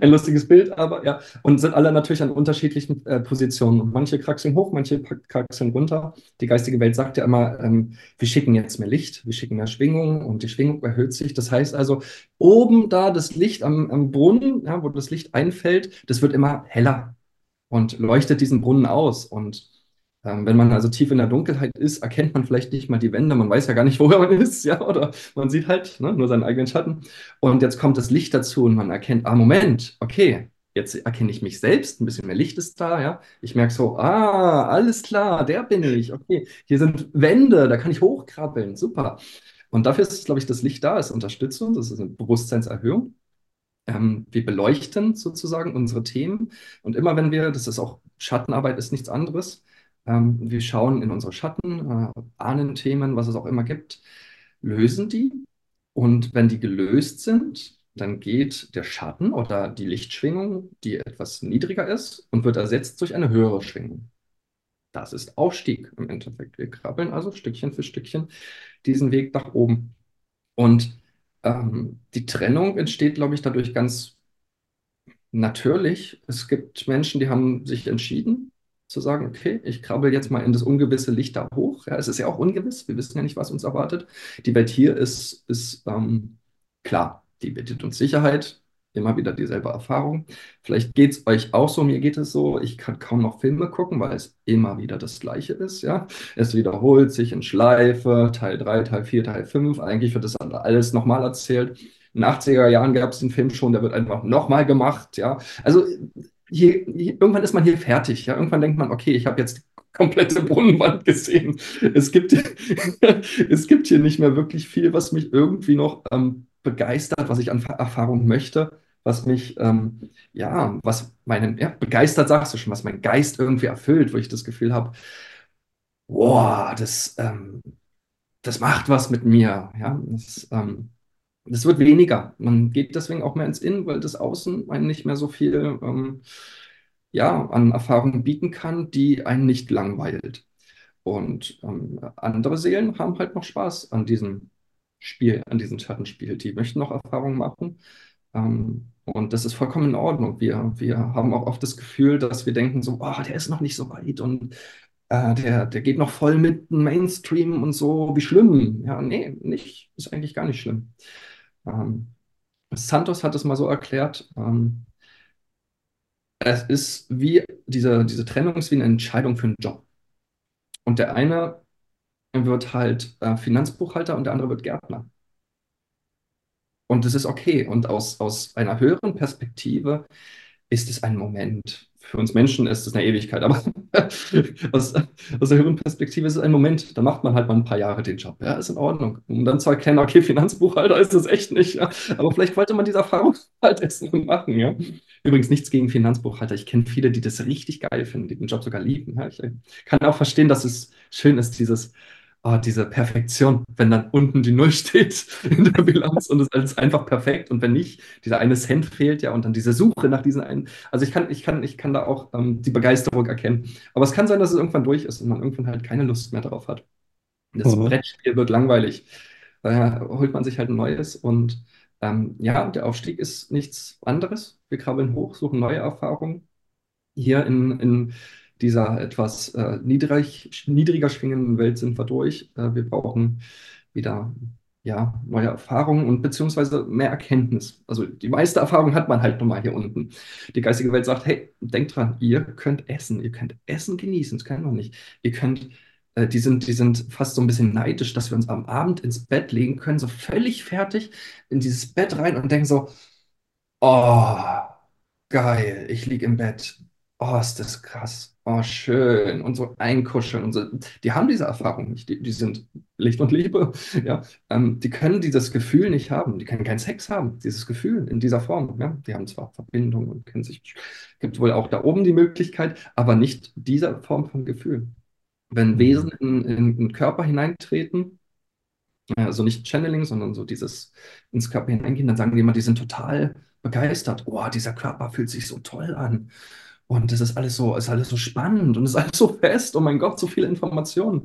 Speaker 2: Ein lustiges Bild, aber ja. Und sind alle natürlich an unterschiedlichen äh, Positionen. Manche kraxeln hoch, manche kraxeln runter. Die geistige Welt sagt ja immer, ähm, wir schicken jetzt mehr Licht, wir schicken mehr Schwingung und die Schwingung erhöht sich. Das heißt also, oben da das Licht am, am Brunnen, ja, wo das Licht einfällt, das wird immer heller und leuchtet diesen Brunnen aus. Und wenn man also tief in der Dunkelheit ist, erkennt man vielleicht nicht mal die Wände. Man weiß ja gar nicht, woher man ist, ja, oder man sieht halt ne, nur seinen eigenen Schatten. Und jetzt kommt das Licht dazu und man erkennt, ah, Moment, okay, jetzt erkenne ich mich selbst, ein bisschen mehr Licht ist da, ja. Ich merke so, ah, alles klar, der bin ich, okay. Hier sind Wände, da kann ich hochkrabbeln, super. Und dafür ist, glaube ich, das Licht da, es unterstützt uns, das ist eine Bewusstseinserhöhung. Ähm, wir beleuchten sozusagen unsere Themen. Und immer wenn wir, das ist auch Schattenarbeit, ist nichts anderes, ähm, wir schauen in unsere Schatten, äh, Ahnenthemen, was es auch immer gibt, lösen die. Und wenn die gelöst sind, dann geht der Schatten oder die Lichtschwingung, die etwas niedriger ist, und wird ersetzt durch eine höhere Schwingung. Das ist Aufstieg im Endeffekt. Wir krabbeln also Stückchen für Stückchen diesen Weg nach oben. Und ähm, die Trennung entsteht, glaube ich, dadurch ganz natürlich. Es gibt Menschen, die haben sich entschieden, zu sagen, okay, ich krabbel jetzt mal in das ungewisse Licht da hoch. Ja, es ist ja auch ungewiss, wir wissen ja nicht, was uns erwartet. Die Welt hier ist, ist ähm, klar, die bietet uns Sicherheit, immer wieder dieselbe Erfahrung. Vielleicht geht es euch auch so, mir geht es so, ich kann kaum noch Filme gucken, weil es immer wieder das Gleiche ist. Ja? Es wiederholt sich in Schleife, Teil 3, Teil 4, Teil 5. Eigentlich wird das alles nochmal erzählt. In den 80er Jahren gab es den Film schon, der wird einfach nochmal gemacht. Ja? Also hier, hier, irgendwann ist man hier fertig. Ja? Irgendwann denkt man, okay, ich habe jetzt die komplette Brunnenwand gesehen. Es gibt, es gibt hier nicht mehr wirklich viel, was mich irgendwie noch ähm, begeistert, was ich an Erfahrung möchte, was mich, ähm, ja, was meinen, ja, begeistert sagst du schon, was mein Geist irgendwie erfüllt, wo ich das Gefühl habe, boah, das, ähm, das macht was mit mir. Ja? Das, ähm, das wird weniger. Man geht deswegen auch mehr ins Innen, weil das Außen einen nicht mehr so viel ähm, ja, an Erfahrungen bieten kann, die einen nicht langweilt. Und ähm, andere Seelen haben halt noch Spaß an diesem Spiel, an diesem Schattenspiel. Die möchten noch Erfahrungen machen. Ähm, und das ist vollkommen in Ordnung. Wir, wir haben auch oft das Gefühl, dass wir denken so, oh, der ist noch nicht so weit und äh, der, der geht noch voll mit Mainstream und so, wie schlimm. Ja, nee, nicht, ist eigentlich gar nicht schlimm. Ähm, Santos hat es mal so erklärt, ähm, es ist wie diese, diese Trennung ist wie eine Entscheidung für einen Job. Und der eine wird halt äh, Finanzbuchhalter und der andere wird Gärtner. Und das ist okay. Und aus, aus einer höheren Perspektive ist es ein Moment. Für uns Menschen ist es eine Ewigkeit, aber aus, aus der höheren Perspektive ist es ein Moment. Da macht man halt mal ein paar Jahre den Job. Ja, ist in Ordnung. Um dann zu erkennen, okay, Finanzbuchhalter ist es echt nicht. Ja. Aber vielleicht wollte man diese Erfahrung halt erst machen. Ja. Übrigens nichts gegen Finanzbuchhalter. Ich kenne viele, die das richtig geil finden, die den Job sogar lieben. Ja. Ich kann auch verstehen, dass es schön ist, dieses oh, diese Perfektion, wenn dann unten die Null steht in der Bilanz und es ist einfach perfekt und wenn nicht, dieser eine Cent fehlt ja und dann diese Suche nach diesen einen. Also ich kann, ich kann, ich kann da auch ähm, die Begeisterung erkennen. Aber es kann sein, dass es irgendwann durch ist und man irgendwann halt keine Lust mehr darauf hat. Das mhm. Brettspiel wird langweilig. Daher holt man sich halt ein neues und ähm, ja, der Aufstieg ist nichts anderes. Wir krabbeln hoch, suchen neue Erfahrungen. Hier in, in dieser etwas äh, niedrig, niedriger schwingenden Welt sind wir durch. Äh, wir brauchen wieder ja, neue Erfahrungen und beziehungsweise mehr Erkenntnis. Also die meiste Erfahrung hat man halt nochmal hier unten. Die geistige Welt sagt, hey, denkt dran, ihr könnt essen, ihr könnt Essen genießen, das können wir nicht. Ihr könnt, äh, die sind, die sind fast so ein bisschen neidisch, dass wir uns am Abend ins Bett legen können, so völlig fertig in dieses Bett rein und denken so, oh, geil, ich liege im Bett. Oh, ist das krass oh, schön und so einkuscheln und so. Die haben diese Erfahrung nicht. Die, die sind Licht und Liebe. Ja? Ähm, die können dieses Gefühl nicht haben. Die können keinen Sex haben, dieses Gefühl in dieser Form. Ja? Die haben zwar Verbindung und kennen sich, gibt wohl auch da oben die Möglichkeit, aber nicht dieser Form von Gefühl. Wenn mhm. Wesen in, in, in Körper hineintreten, also nicht Channeling, sondern so dieses ins Körper hineingehen, dann sagen die immer, die sind total begeistert. Oh, dieser Körper fühlt sich so toll an. Und das ist alles so, ist alles so spannend und ist alles so fest. Oh mein Gott, so viele Informationen.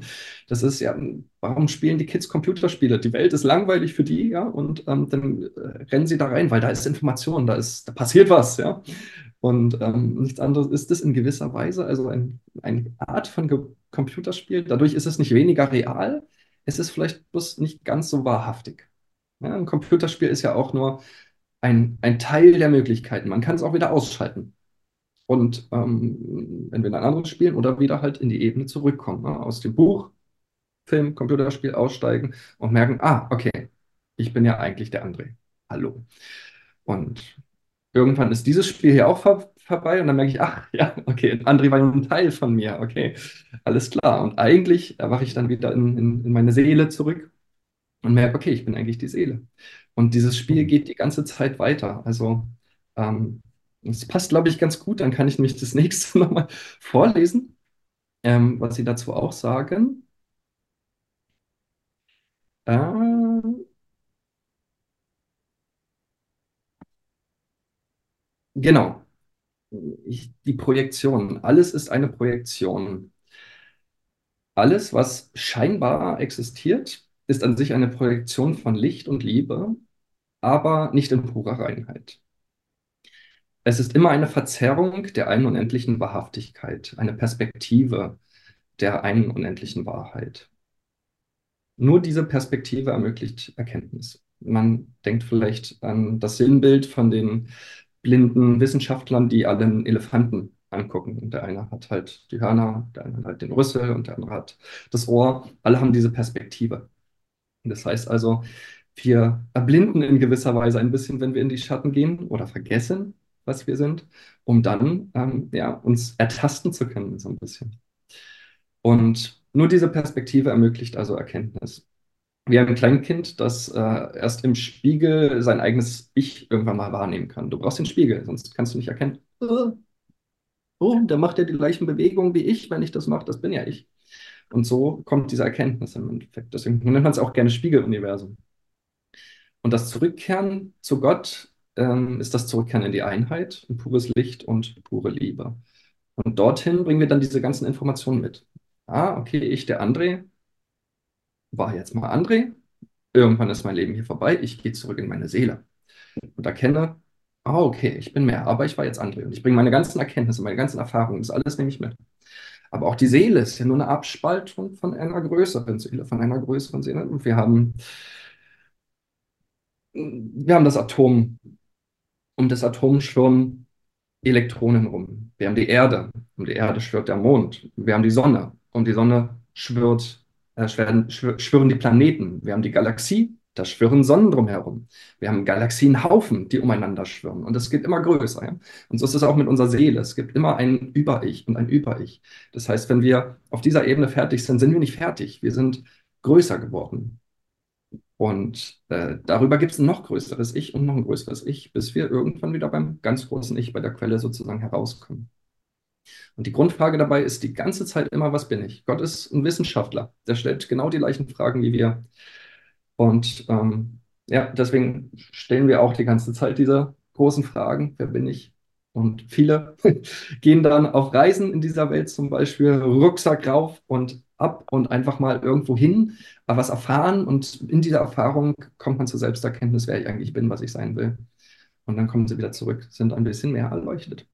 Speaker 2: Das ist ja, warum spielen die Kids Computerspiele? Die Welt ist langweilig für die, ja, und ähm, dann äh, rennen sie da rein, weil da ist Information, da ist, da passiert was, ja. Und ähm, nichts anderes ist das in gewisser Weise, also ein, eine Art von Ge Computerspiel. Dadurch ist es nicht weniger real, es ist vielleicht bloß nicht ganz so wahrhaftig. Ja, ein Computerspiel ist ja auch nur ein, ein Teil der Möglichkeiten. Man kann es auch wieder ausschalten und ähm, entweder ein anderes spielen oder wieder halt in die Ebene zurückkommen. Ne? Aus dem Buch, Film, Computerspiel aussteigen und merken, ah, okay, ich bin ja eigentlich der André. Hallo. Und irgendwann ist dieses Spiel hier auch vor vorbei und dann merke ich, ach ja, okay, André war ja ein Teil von mir, okay, alles klar. Und eigentlich erwache ich dann wieder in, in, in meine Seele zurück und merke, okay, ich bin eigentlich die Seele. Und dieses Spiel geht die ganze Zeit weiter. Also ähm, das passt, glaube ich, ganz gut. Dann kann ich nämlich das nächste nochmal vorlesen, ähm, was Sie dazu auch sagen. Äh, genau. Ich, die Projektion. Alles ist eine Projektion. Alles, was scheinbar existiert, ist an sich eine Projektion von Licht und Liebe, aber nicht in purer Reinheit. Es ist immer eine Verzerrung der einen unendlichen Wahrhaftigkeit, eine Perspektive der einen unendlichen Wahrheit. Nur diese Perspektive ermöglicht Erkenntnis. Man denkt vielleicht an das Sinnbild von den blinden Wissenschaftlern, die alle einen Elefanten angucken. Und der eine hat halt die Hörner, der andere hat den Rüssel und der andere hat das Ohr. Alle haben diese Perspektive. Das heißt also, wir erblinden in gewisser Weise ein bisschen, wenn wir in die Schatten gehen oder vergessen, was wir sind, um dann ähm, ja, uns ertasten zu können, so ein bisschen. Und nur diese Perspektive ermöglicht also Erkenntnis. Wir haben ein Kleinkind, das äh, erst im Spiegel sein eigenes Ich irgendwann mal wahrnehmen kann. Du brauchst den Spiegel, sonst kannst du nicht erkennen. Oh, oh der macht ja die gleichen Bewegungen wie ich, wenn ich das mache, das bin ja ich. Und so kommt diese Erkenntnis im Endeffekt. Deswegen nennt man es auch gerne Spiegeluniversum. Und das Zurückkehren zu Gott ähm, ist das Zurückkehren in die Einheit, in pures Licht und pure Liebe. Und dorthin bringen wir dann diese ganzen Informationen mit. Ah, okay, ich, der André, war jetzt mal André. irgendwann ist mein Leben hier vorbei, ich gehe zurück in meine Seele und erkenne, ah, okay, ich bin mehr, aber ich war jetzt André und ich bringe meine ganzen Erkenntnisse, meine ganzen Erfahrungen, das alles nehme ich mit. Aber auch die Seele ist ja nur eine Abspaltung von einer größeren Seele, von einer größeren Seele. Und wir haben, wir haben das Atom. Um das Atom schwirren Elektronen rum. Wir haben die Erde. Um die Erde schwirrt der Mond. Wir haben die Sonne. Um die Sonne schwirrt, äh, schwirren, schwirren die Planeten. Wir haben die Galaxie. Da schwirren Sonnen drumherum. Wir haben Galaxienhaufen, die umeinander schwirren. Und es geht immer größer. Ja? Und so ist es auch mit unserer Seele. Es gibt immer ein Über-Ich und ein Über-Ich. Das heißt, wenn wir auf dieser Ebene fertig sind, sind wir nicht fertig. Wir sind größer geworden. Und äh, darüber gibt es ein noch größeres Ich und noch ein größeres Ich, bis wir irgendwann wieder beim ganz großen Ich, bei der Quelle sozusagen herauskommen. Und die Grundfrage dabei ist die ganze Zeit immer, was bin ich? Gott ist ein Wissenschaftler. Der stellt genau die gleichen Fragen wie wir. Und ähm, ja, deswegen stellen wir auch die ganze Zeit diese großen Fragen. Wer bin ich? Und viele gehen dann auf Reisen in dieser Welt zum Beispiel, Rucksack rauf und ab und einfach mal irgendwo hin, was erfahren. Und in dieser Erfahrung kommt man zur Selbsterkenntnis, wer ich eigentlich bin, was ich sein will. Und dann kommen sie wieder zurück, sind ein bisschen mehr erleuchtet.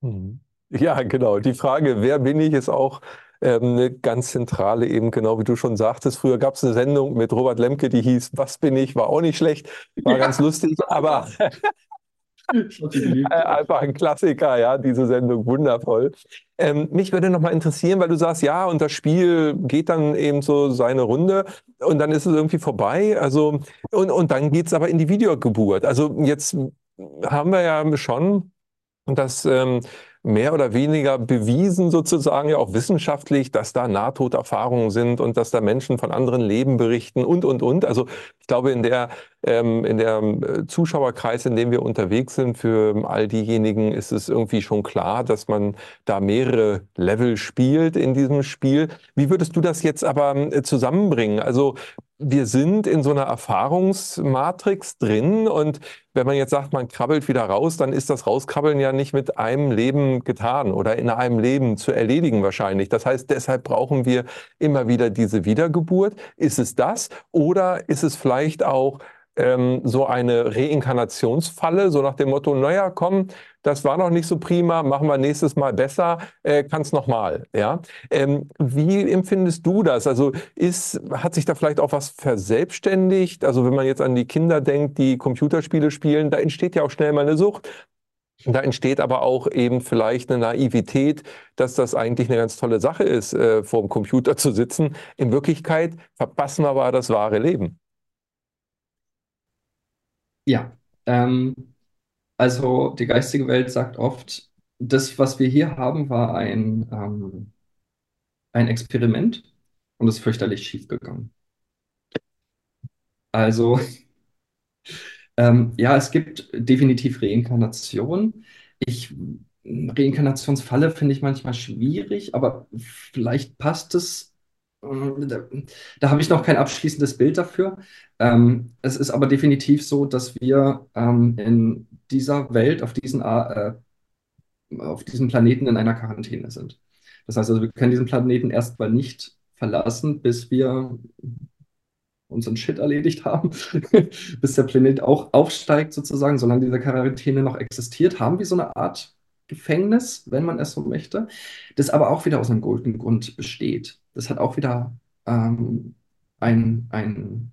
Speaker 1: Mhm. Ja, genau. Die Frage, wer bin ich, ist auch ähm, eine ganz zentrale eben, genau wie du schon sagtest. Früher gab es eine Sendung mit Robert Lemke, die hieß Was bin ich? War auch nicht schlecht, war ja. ganz lustig, aber einfach ein Klassiker, ja, diese Sendung, wundervoll. Ähm, mich würde noch mal interessieren, weil du sagst, ja, und das Spiel geht dann eben so seine Runde und dann ist es irgendwie vorbei. Also, und, und dann geht es aber in die Videogeburt. Also jetzt haben wir ja schon das ähm, mehr oder weniger bewiesen sozusagen, ja auch wissenschaftlich, dass da Nahtoderfahrungen sind und dass da Menschen von anderen Leben berichten und, und, und. Also ich glaube, in der, ähm, in der äh, Zuschauerkreis, in dem wir unterwegs sind, für all diejenigen ist es irgendwie schon klar, dass man da mehrere Level spielt in diesem Spiel. Wie würdest du das jetzt aber äh, zusammenbringen? Also wir sind in so einer Erfahrungsmatrix drin und wenn man jetzt sagt, man krabbelt wieder raus, dann ist das Rauskrabbeln ja nicht mit einem Leben getan oder in einem Leben zu erledigen wahrscheinlich. Das heißt, deshalb brauchen wir immer wieder diese Wiedergeburt. Ist es das oder ist es vielleicht auch ähm, so eine Reinkarnationsfalle, so nach dem Motto, naja, komm, das war noch nicht so prima, machen wir nächstes Mal besser, äh, kann es nochmal. Ja? Ähm, wie empfindest du das? Also ist, hat sich da vielleicht auch was verselbstständigt? Also wenn man jetzt an die Kinder denkt, die Computerspiele spielen, da entsteht ja auch schnell mal eine Sucht. Da entsteht aber auch eben vielleicht eine Naivität, dass das eigentlich eine ganz tolle Sache ist, äh, vor dem Computer zu sitzen. In Wirklichkeit verpassen wir aber das wahre Leben.
Speaker 2: Ja, ähm, also die geistige Welt sagt oft, das, was wir hier haben, war ein, ähm, ein Experiment und ist fürchterlich schiefgegangen. Also, ähm, ja, es gibt definitiv Reinkarnation. Ich, Reinkarnationsfalle finde ich manchmal schwierig, aber vielleicht passt es da, da habe ich noch kein abschließendes Bild dafür. Ähm, es ist aber definitiv so, dass wir ähm, in dieser Welt, auf diesen, äh, auf diesem Planeten in einer Quarantäne sind. Das heißt also, wir können diesen Planeten erstmal nicht verlassen, bis wir unseren Shit erledigt haben, bis der Planet auch aufsteigt sozusagen. Solange diese Quarantäne noch existiert, haben wir so eine Art Gefängnis, wenn man es so möchte, das aber auch wieder aus einem guten Grund besteht. Das hat auch wieder ähm, ein, ein,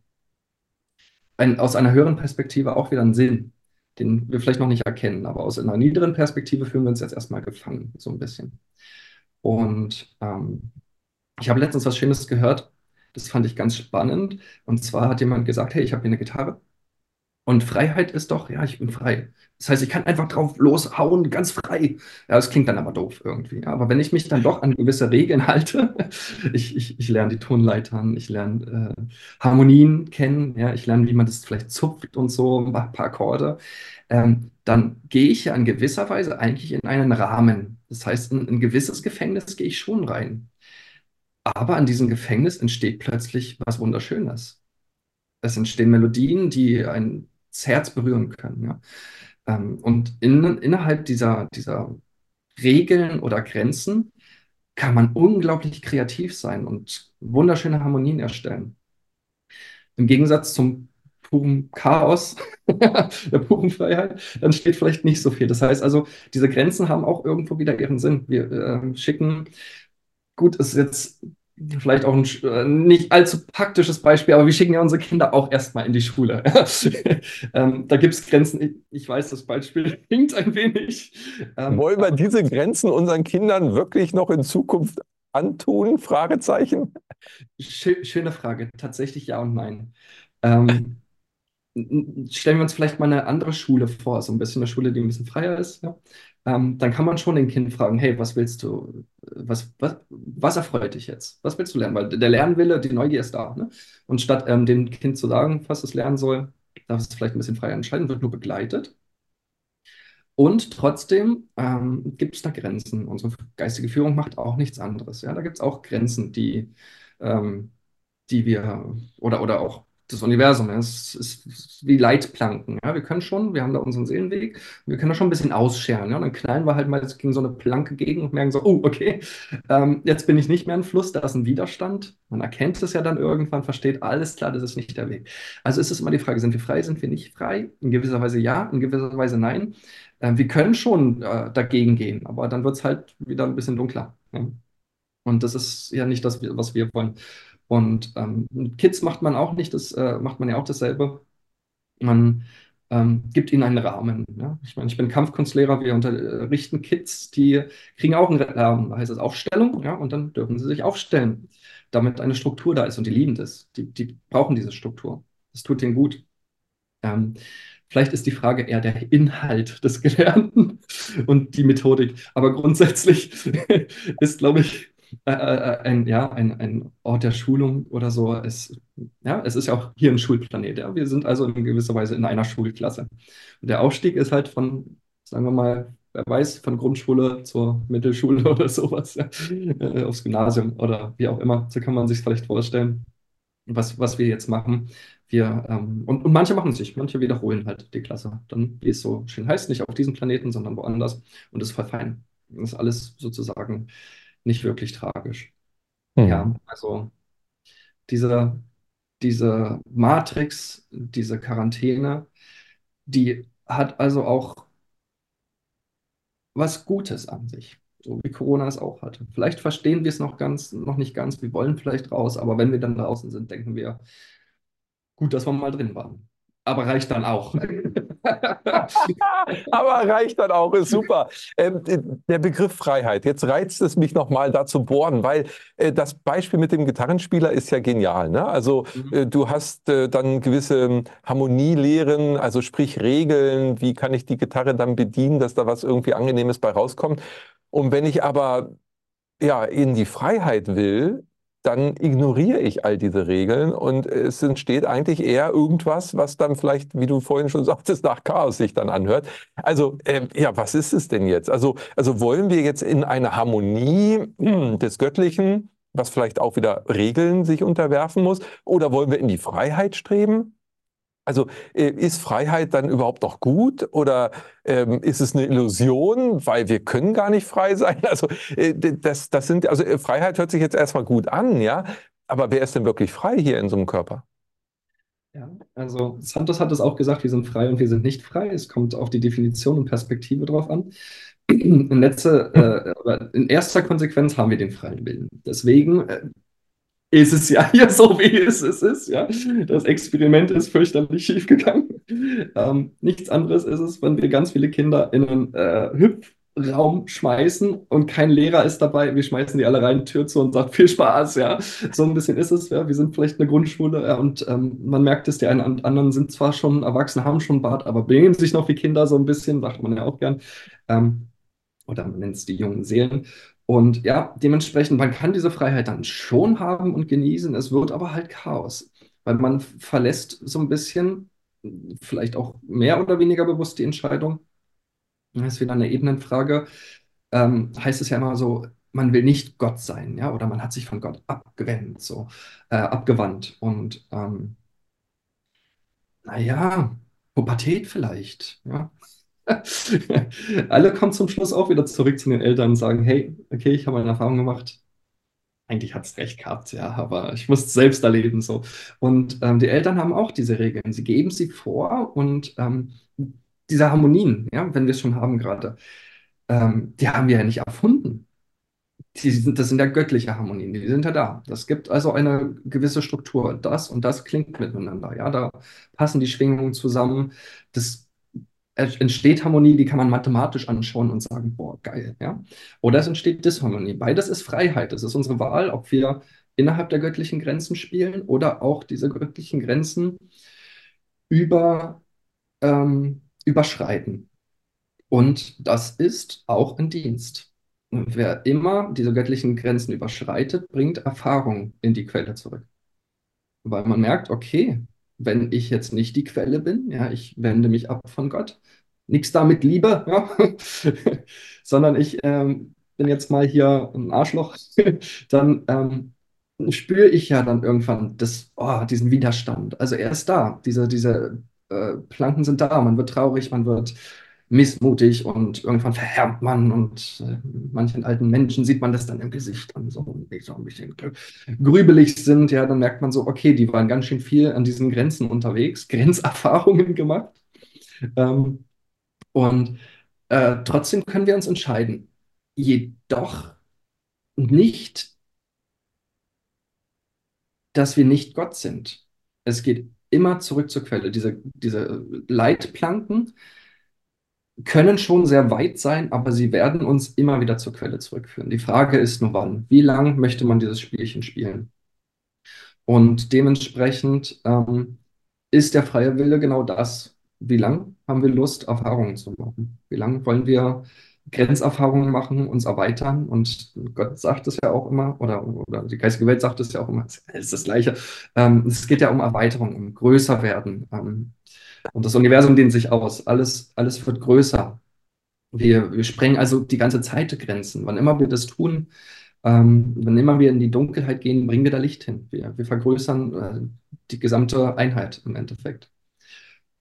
Speaker 2: ein, aus einer höheren Perspektive auch wieder einen Sinn, den wir vielleicht noch nicht erkennen, aber aus einer niederen Perspektive fühlen wir uns jetzt erstmal gefangen, so ein bisschen. Und ähm, ich habe letztens was Schönes gehört, das fand ich ganz spannend. Und zwar hat jemand gesagt, hey, ich habe hier eine Gitarre und Freiheit ist doch, ja, ich bin frei. Das heißt, ich kann einfach drauf loshauen, ganz frei. Ja, das klingt dann aber doof irgendwie. Aber wenn ich mich dann doch an gewisse Regeln halte, ich, ich, ich lerne die Tonleitern, ich lerne äh, Harmonien kennen, ja, ich lerne, wie man das vielleicht zupft und so, ein paar Akkorde, ähm, dann gehe ich ja in gewisser Weise eigentlich in einen Rahmen. Das heißt, in ein gewisses Gefängnis gehe ich schon rein. Aber an diesem Gefängnis entsteht plötzlich was Wunderschönes. Es entstehen Melodien, die ein das Herz berühren können. Ja? Ähm, und in, innerhalb dieser, dieser Regeln oder Grenzen kann man unglaublich kreativ sein und wunderschöne Harmonien erstellen. im Gegensatz zum puren Chaos, der puren Freiheit, dann steht vielleicht nicht so viel. Das heißt also, diese Grenzen haben auch irgendwo wieder ihren Sinn. Wir äh, schicken, gut, ist jetzt vielleicht auch ein äh, nicht allzu praktisches Beispiel, aber wir schicken ja unsere Kinder auch erstmal in die Schule. ähm, da gibt es Grenzen. Ich, ich, weiß, das Beispiel hinkt ein wenig.
Speaker 1: Ähm, Wollen wir diese Grenzen unseren Kindern wirklich noch in Zukunft antun? Fragezeichen.
Speaker 2: Schöne Frage. Tatsächlich ja und nein. Ähm, stellen wir uns vielleicht mal eine andere Schule vor, so ein bisschen eine Schule, die ein bisschen freier ist. Ja? Ähm, dann kann man schon den Kind fragen, hey, was willst du, was, was, was erfreut dich jetzt? Was willst du lernen? Weil der Lernwille, die Neugier ist da. Ne? Und statt ähm, dem Kind zu sagen, was es lernen soll, darf es vielleicht ein bisschen freier entscheiden, wird nur begleitet. Und trotzdem ähm, gibt es da Grenzen. Unsere geistige Führung macht auch nichts anderes. Ja? Da gibt es auch Grenzen, die, ähm, die wir, oder, oder auch das Universum. Es ist wie Leitplanken. Ja? Wir können schon, wir haben da unseren Seelenweg, wir können da schon ein bisschen ausscheren. Ja? Und dann knallen wir halt mal gegen so eine Planke gegen und merken so, oh, okay, ähm, jetzt bin ich nicht mehr ein Fluss, da ist ein Widerstand. Man erkennt es ja dann irgendwann, versteht, alles klar, das ist nicht der Weg. Also ist es immer die Frage, sind wir frei, sind wir nicht frei? In gewisser Weise ja, in gewisser Weise nein. Ähm, wir können schon äh, dagegen gehen, aber dann wird es halt wieder ein bisschen dunkler. Ja? Und das ist ja nicht das, was wir wollen. Und ähm, mit Kids macht man auch nicht, das äh, macht man ja auch dasselbe. Man ähm, gibt ihnen einen Rahmen. Ja? Ich meine, ich bin Kampfkunstlehrer, wir unterrichten Kids, die kriegen auch einen Rahmen, da heißt es Aufstellung, ja, und dann dürfen sie sich aufstellen, damit eine Struktur da ist und die lieben das. Die, die brauchen diese Struktur. Das tut ihnen gut. Ähm, Vielleicht ist die Frage eher der Inhalt des Gelernten und die Methodik. Aber grundsätzlich ist, glaube ich, äh, äh, ein, ja, ein, ein Ort der Schulung oder so. Es, ja, es ist ja auch hier ein Schulplanet. Ja. Wir sind also in gewisser Weise in einer Schulklasse. Und der Aufstieg ist halt von, sagen wir mal, wer weiß, von Grundschule zur Mittelschule oder sowas, ja, äh, aufs Gymnasium oder wie auch immer. So kann man sich vielleicht vorstellen, was, was wir jetzt machen. Wir, ähm, und, und manche machen sich, manche wiederholen halt die Klasse. Dann, wie es so schön heißt, nicht auf diesem Planeten, sondern woanders. Und das ist voll fein. Das ist alles sozusagen nicht wirklich tragisch. Mhm. Ja, also diese, diese Matrix, diese Quarantäne, die hat also auch was Gutes an sich, so wie Corona es auch hatte. Vielleicht verstehen wir es noch ganz, noch nicht ganz, wir wollen vielleicht raus, aber wenn wir dann draußen sind, denken wir, gut, dass wir mal drin waren. Aber reicht dann auch.
Speaker 1: Aber reicht dann auch, ist super. Ähm, der Begriff Freiheit, jetzt reizt es mich nochmal da zu bohren, weil äh, das Beispiel mit dem Gitarrenspieler ist ja genial. Ne? Also mhm. äh, du hast äh, dann gewisse ähm, Harmonielehren, also sprich Regeln, wie kann ich die Gitarre dann bedienen, dass da was irgendwie Angenehmes bei rauskommt. Und wenn ich aber ja, in die Freiheit will, dann ignoriere ich all diese Regeln und es entsteht eigentlich eher irgendwas, was dann vielleicht, wie du vorhin schon sagtest, nach Chaos sich dann anhört. Also äh, ja, was ist es denn jetzt? Also, also wollen wir jetzt in eine Harmonie hm, des Göttlichen, was vielleicht auch wieder Regeln sich unterwerfen muss, oder wollen wir in die Freiheit streben? Also äh, ist Freiheit dann überhaupt noch gut oder ähm, ist es eine Illusion, weil wir können gar nicht frei sein? Also äh, das, das sind also äh, Freiheit hört sich jetzt erstmal gut an, ja, aber wer ist denn wirklich frei hier in so einem Körper?
Speaker 2: Ja, also Santos hat es auch gesagt, wir sind frei und wir sind nicht frei. Es kommt auf die Definition und Perspektive drauf an. In, letzter, äh, in erster Konsequenz haben wir den freien Willen. Deswegen ist es ja hier so, wie es ist. Ja? Das Experiment ist fürchterlich schiefgegangen. Ähm, nichts anderes ist es, wenn wir ganz viele Kinder in einen äh, Hüpfraum schmeißen und kein Lehrer ist dabei. Wir schmeißen die alle rein, Tür zu und sagen viel Spaß. Ja? So ein bisschen ist es. Ja? Wir sind vielleicht eine Grundschule ja, und ähm, man merkt es, die einen anderen sind zwar schon erwachsen, haben schon Bart, aber benehmen sich noch wie Kinder so ein bisschen, sagt man ja auch gern. Ähm, oder man nennt es die jungen Seelen. Und ja, dementsprechend, man kann diese Freiheit dann schon haben und genießen, es wird aber halt Chaos, weil man verlässt so ein bisschen, vielleicht auch mehr oder weniger bewusst die Entscheidung. Das ist wieder eine Ebenenfrage. Ähm, heißt es ja immer so, man will nicht Gott sein, ja, oder man hat sich von Gott abgewendet, so, äh, abgewandt. Und ähm, naja, Pubertät vielleicht, ja. Alle kommen zum Schluss auch wieder zurück zu den Eltern und sagen, hey, okay, ich habe eine Erfahrung gemacht. eigentlich hat es recht gehabt, ja, aber ich muss es selbst erleben so. Und ähm, die Eltern haben auch diese Regeln. Sie geben sie vor und ähm, diese Harmonien, ja, wenn wir es schon haben gerade, ähm, die haben wir ja nicht erfunden. Die sind, das sind ja göttliche Harmonien, die sind ja da. Das gibt also eine gewisse Struktur. Das und das klingt miteinander. Ja, da passen die Schwingungen zusammen. Das entsteht Harmonie, die kann man mathematisch anschauen und sagen, boah, geil, ja. Oder es entsteht Disharmonie. Beides ist Freiheit. Das ist unsere Wahl, ob wir innerhalb der göttlichen Grenzen spielen oder auch diese göttlichen Grenzen über, ähm, überschreiten. Und das ist auch ein Dienst. Wer immer diese göttlichen Grenzen überschreitet, bringt Erfahrung in die Quelle zurück. Weil man merkt, okay, wenn ich jetzt nicht die Quelle bin, ja, ich wende mich ab von Gott, nichts damit Liebe, ja, sondern ich ähm, bin jetzt mal hier ein Arschloch, dann ähm, spüre ich ja dann irgendwann das, oh, diesen Widerstand. Also er ist da, diese, diese äh, Planken sind da, man wird traurig, man wird missmutig und irgendwann verhärmt man und äh, manchen alten Menschen sieht man das dann im Gesicht an, so, die so ein bisschen grübelig sind, ja, dann merkt man so, okay, die waren ganz schön viel an diesen Grenzen unterwegs, Grenzerfahrungen gemacht. Ähm, und äh, trotzdem können wir uns entscheiden. Jedoch nicht, dass wir nicht Gott sind. Es geht immer zurück zur Quelle. Diese, diese Leitplanken, können schon sehr weit sein, aber sie werden uns immer wieder zur Quelle zurückführen. Die Frage ist nur wann. Wie lang möchte man dieses Spielchen spielen? Und dementsprechend ähm, ist der freie Wille genau das. Wie lang haben wir Lust, Erfahrungen zu machen? Wie lang wollen wir Grenzerfahrungen machen, uns erweitern? Und Gott sagt es ja auch immer, oder, oder die geistige Welt sagt es ja auch immer, es ist das Gleiche. Ähm, es geht ja um Erweiterung, um größer werden. Ähm, und das Universum dehnt sich aus. Alles, alles wird größer. Wir, wir sprengen also die ganze Zeit Grenzen. Wann immer wir das tun, ähm, wann immer wir in die Dunkelheit gehen, bringen wir da Licht hin. Wir, wir vergrößern äh, die gesamte Einheit im Endeffekt.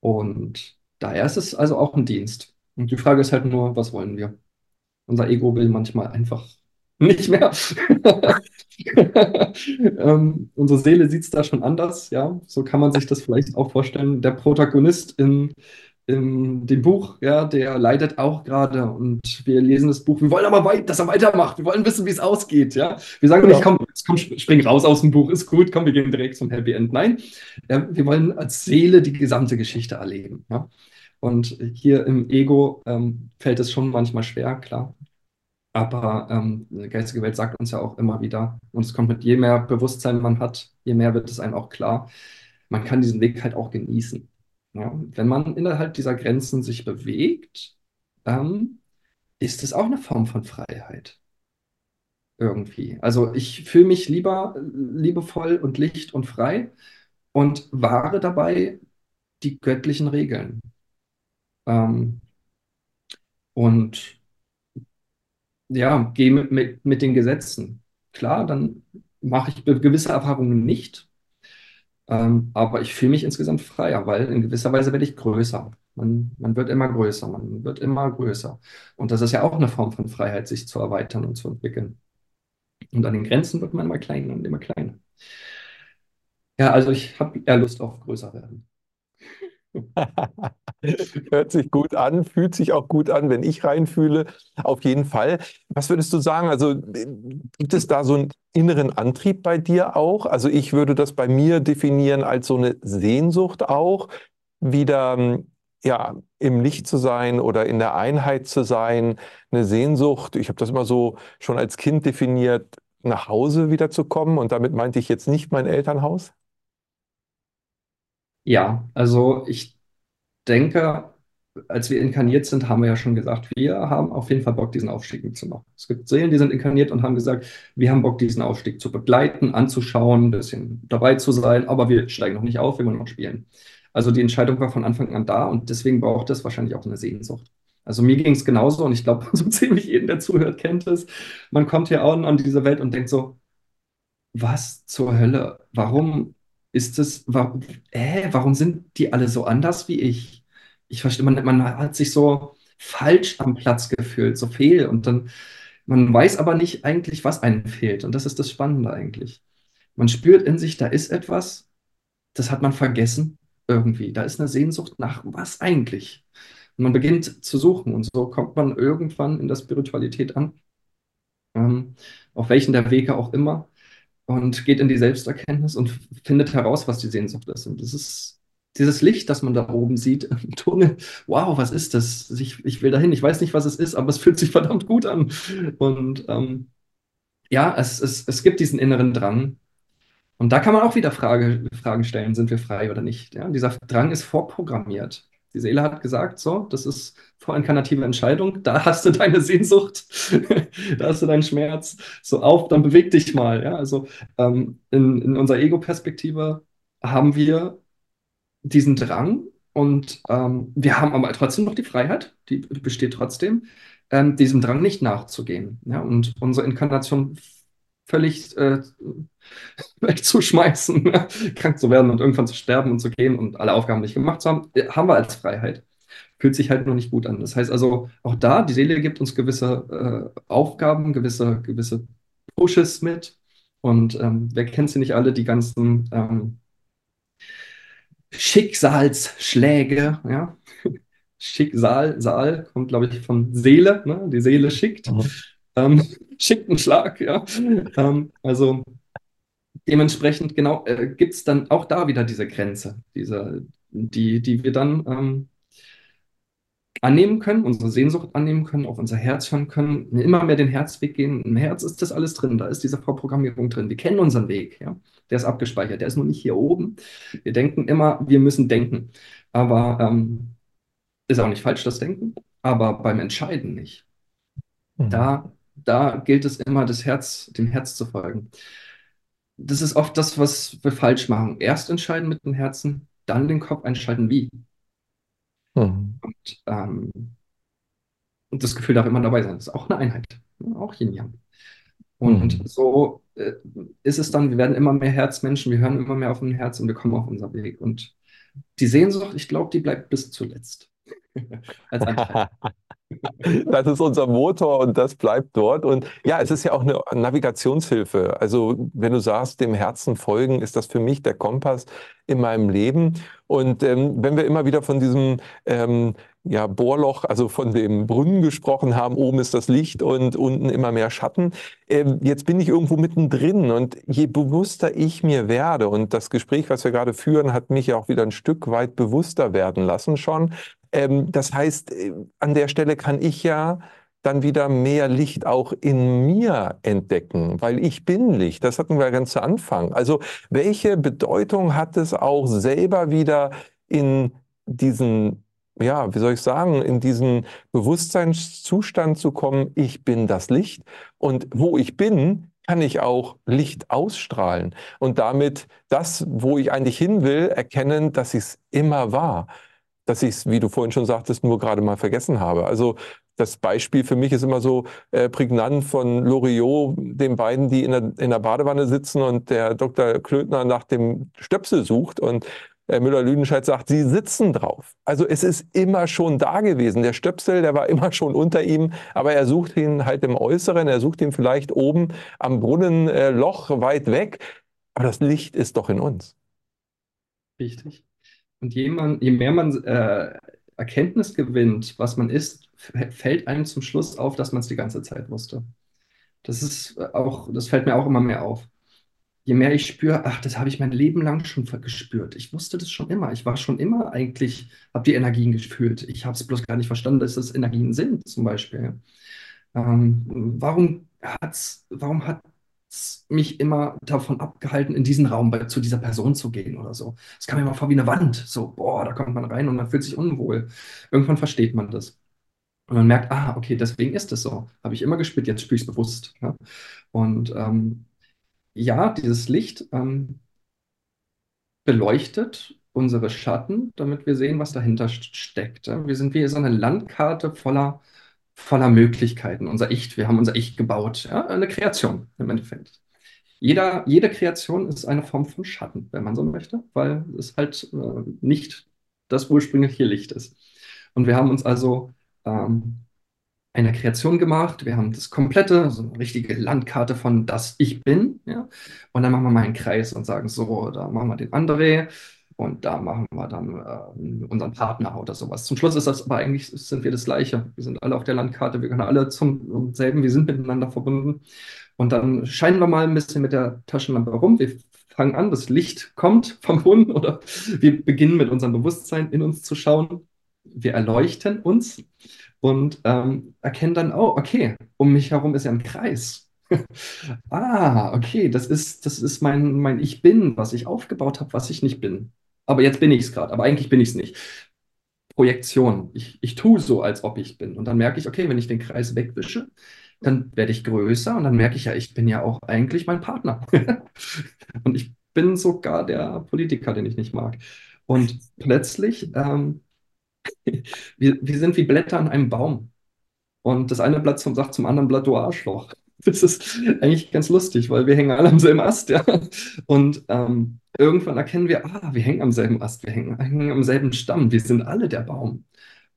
Speaker 2: Und daher ist es also auch ein Dienst. Und die Frage ist halt nur, was wollen wir? Unser Ego will manchmal einfach nicht mehr. ähm, unsere Seele sieht es da schon anders, ja. So kann man sich das vielleicht auch vorstellen. Der Protagonist in, in dem Buch, ja, der leidet auch gerade und wir lesen das Buch. Wir wollen aber weit, dass er weitermacht. Wir wollen wissen, wie es ausgeht, ja. Wir sagen nicht, komm, komm, spring raus aus dem Buch, ist gut, komm, wir gehen direkt zum Happy End. Nein, ja, wir wollen als Seele die gesamte Geschichte erleben, ja. Und hier im Ego ähm, fällt es schon manchmal schwer, klar. Aber ähm, die geistige Welt sagt uns ja auch immer wieder, und es kommt mit je mehr Bewusstsein man hat, je mehr wird es einem auch klar, man kann diesen Weg halt auch genießen. Ja? Wenn man innerhalb dieser Grenzen sich bewegt, ähm, ist es auch eine Form von Freiheit. Irgendwie. Also ich fühle mich lieber liebevoll und licht und frei und wahre dabei die göttlichen Regeln. Ähm, und ja, gehe mit, mit, mit den Gesetzen. Klar, dann mache ich gewisse Erfahrungen nicht, ähm, aber ich fühle mich insgesamt freier, weil in gewisser Weise werde ich größer. Man, man wird immer größer, man wird immer größer. Und das ist ja auch eine Form von Freiheit, sich zu erweitern und zu entwickeln. Und an den Grenzen wird man immer kleiner und immer kleiner. Ja, also ich habe eher Lust auf größer werden.
Speaker 1: Hört sich gut an, fühlt sich auch gut an, wenn ich reinfühle. Auf jeden Fall. Was würdest du sagen? Also gibt es da so einen inneren Antrieb bei dir auch? Also ich würde das bei mir definieren als so eine Sehnsucht auch, wieder ja, im Licht zu sein oder in der Einheit zu sein. Eine Sehnsucht, ich habe das immer so schon als Kind definiert, nach Hause wieder zu kommen. Und damit meinte ich jetzt nicht mein Elternhaus.
Speaker 2: Ja, also ich denke, als wir inkarniert sind, haben wir ja schon gesagt, wir haben auf jeden Fall Bock, diesen Aufstieg mitzumachen. Es gibt Seelen, die sind inkarniert und haben gesagt, wir haben Bock, diesen Aufstieg zu begleiten, anzuschauen, ein bisschen dabei zu sein, aber wir steigen noch nicht auf, wir wollen noch spielen. Also die Entscheidung war von Anfang an da und deswegen braucht es wahrscheinlich auch eine Sehnsucht. Also mir ging es genauso und ich glaube, so ziemlich jeden, der zuhört, kennt es. Man kommt hier an, an diese Welt und denkt so, was zur Hölle? Warum ist es, warum, äh, warum sind die alle so anders wie ich? Ich verstehe, man, man hat sich so falsch am Platz gefühlt, so fehl. Und dann Man weiß aber nicht eigentlich, was einem fehlt. Und das ist das Spannende eigentlich. Man spürt in sich, da ist etwas, das hat man vergessen irgendwie. Da ist eine Sehnsucht nach was eigentlich. Und man beginnt zu suchen und so kommt man irgendwann in der Spiritualität an, ähm, auf welchen der Wege auch immer, und geht in die Selbsterkenntnis und findet heraus, was die Sehnsucht ist. Und das ist dieses Licht, das man da oben sieht im Tunnel. Wow, was ist das? Ich, ich will dahin. Ich weiß nicht, was es ist, aber es fühlt sich verdammt gut an. Und ähm, ja, es, es, es gibt diesen inneren Drang. Und da kann man auch wieder Frage, Fragen stellen, sind wir frei oder nicht? Ja, dieser Drang ist vorprogrammiert. Die Seele hat gesagt, so, das ist vorinkarnative Entscheidung, da hast du deine Sehnsucht, da hast du deinen Schmerz, so auf, dann beweg dich mal. Ja? Also ähm, in, in unserer Ego-Perspektive haben wir diesen Drang und ähm, wir haben aber trotzdem noch die Freiheit, die besteht trotzdem, ähm, diesem Drang nicht nachzugehen. Ja? Und unsere Inkarnation völlig äh, wegzuschmeißen, krank zu werden und irgendwann zu sterben und zu gehen und alle Aufgaben nicht gemacht zu haben, äh, haben wir als Freiheit. Fühlt sich halt noch nicht gut an. Das heißt also, auch da, die Seele gibt uns gewisse äh, Aufgaben, gewisse, gewisse Pushes mit. Und ähm, wer kennt sie nicht alle, die ganzen ähm, Schicksalsschläge, ja. Schicksal, Saal kommt, glaube ich, von Seele, ne? die Seele schickt. Mhm. Ähm, schickt einen Schlag, ja. Ähm, also dementsprechend, genau, äh, gibt es dann auch da wieder diese Grenze, diese, die, die wir dann ähm, annehmen können, unsere Sehnsucht annehmen können, auf unser Herz hören können, immer mehr den Herzweg gehen. Im Herz ist das alles drin, da ist diese Vorprogrammierung drin. Wir kennen unseren Weg, ja. Der ist abgespeichert, der ist nur nicht hier oben. Wir denken immer, wir müssen denken. Aber ähm, ist auch nicht falsch, das Denken, aber beim Entscheiden nicht. Mhm. Da, da gilt es immer, das Herz, dem Herz zu folgen. Das ist oft das, was wir falsch machen. Erst entscheiden mit dem Herzen, dann den Kopf einschalten, wie. Mhm. Und, ähm, und das Gefühl darf immer dabei sein. Das ist auch eine Einheit. Auch Yin Yang. Und mhm. so äh, ist es dann, wir werden immer mehr Herzmenschen, wir hören immer mehr auf ein Herz und wir kommen auf unseren Weg. Und die Sehnsucht, ich glaube, die bleibt bis zuletzt.
Speaker 1: Als Das ist unser Motor und das bleibt dort. Und ja, es ist ja auch eine Navigationshilfe. Also wenn du sagst, dem Herzen folgen, ist das für mich der Kompass in meinem Leben. Und ähm, wenn wir immer wieder von diesem ähm, ja, Bohrloch, also von dem Brunnen gesprochen haben, oben ist das Licht und unten immer mehr Schatten. Ähm, jetzt bin ich irgendwo mittendrin und je bewusster ich mir werde, und das Gespräch, was wir gerade führen, hat mich ja auch wieder ein Stück weit bewusster werden lassen schon. Ähm, das heißt, äh, an der Stelle kann ich ja dann wieder mehr Licht auch in mir entdecken, weil ich bin Licht. Das hatten wir ganz zu Anfang. Also welche Bedeutung hat es auch selber wieder in diesen, ja, wie soll ich sagen, in diesen Bewusstseinszustand zu kommen, ich bin das Licht und wo ich bin, kann ich auch Licht ausstrahlen und damit das, wo ich eigentlich hin will, erkennen, dass ich es immer war dass ich es, wie du vorhin schon sagtest, nur gerade mal vergessen habe. Also das Beispiel für mich ist immer so äh, prägnant von Loriot, den beiden, die in der, in der Badewanne sitzen und der Dr. Klötner nach dem Stöpsel sucht und äh, Müller-Lüdenscheid sagt, sie sitzen drauf. Also es ist immer schon da gewesen. Der Stöpsel, der war immer schon unter ihm, aber er sucht ihn halt im Äußeren, er sucht ihn vielleicht oben am Brunnenloch äh, weit weg. Aber das Licht ist doch in uns.
Speaker 2: Richtig. Und je, man, je mehr man äh, Erkenntnis gewinnt, was man ist, fällt einem zum Schluss auf, dass man es die ganze Zeit wusste. Das ist auch, das fällt mir auch immer mehr auf. Je mehr ich spüre, ach, das habe ich mein Leben lang schon gespürt. Ich wusste das schon immer. Ich war schon immer eigentlich, habe die Energien gefühlt. Ich habe es bloß gar nicht verstanden, dass das Energien sind, zum Beispiel. Ähm, warum hat's, warum hat mich immer davon abgehalten, in diesen Raum bei, zu dieser Person zu gehen oder so. Es kam mir immer vor wie eine Wand. So, boah, da kommt man rein und man fühlt sich unwohl. Irgendwann versteht man das. Und man merkt, ah, okay, deswegen ist es so. Habe ich immer gespürt, jetzt spüre ich es bewusst. Ja? Und ähm, ja, dieses Licht ähm, beleuchtet unsere Schatten, damit wir sehen, was dahinter steckt. Wir sind wie so eine Landkarte voller voller Möglichkeiten. Unser Ich, wir haben unser Ich gebaut. Ja? Eine Kreation im Endeffekt. Jeder, jede Kreation ist eine Form von Schatten, wenn man so möchte, weil es halt äh, nicht das ursprüngliche Licht ist. Und wir haben uns also ähm, eine Kreation gemacht. Wir haben das komplette, so eine richtige Landkarte von das Ich Bin. Ja? Und dann machen wir mal einen Kreis und sagen so, da machen wir den André und da machen wir dann äh, unseren Partner oder sowas. Zum Schluss ist das aber eigentlich, sind wir das Gleiche. Wir sind alle auf der Landkarte, wir gehören alle zum selben, wir sind miteinander verbunden. Und dann scheinen wir mal ein bisschen mit der Taschenlampe rum. Wir fangen an, das Licht kommt vom Boden oder wir beginnen mit unserem Bewusstsein in uns zu schauen. Wir erleuchten uns und ähm, erkennen dann, oh, okay, um mich herum ist ja ein Kreis. ah, okay, das ist, das ist mein, mein Ich Bin, was ich aufgebaut habe, was ich nicht bin. Aber jetzt bin ich es gerade, aber eigentlich bin ich es nicht. Projektion. Ich, ich tue so, als ob ich bin. Und dann merke ich, okay, wenn ich den Kreis wegwische, dann werde ich größer und dann merke ich ja, ich bin ja auch eigentlich mein Partner. und ich bin sogar der Politiker, den ich nicht mag. Und plötzlich, ähm, wir, wir sind wie Blätter an einem Baum. Und das eine Blatt sagt zum anderen Blatt, du Arschloch. Das ist eigentlich ganz lustig, weil wir hängen alle am selben Ast, ja. Und ähm, irgendwann erkennen wir, ah, wir hängen am selben Ast, wir hängen, hängen am selben Stamm, wir sind alle der Baum.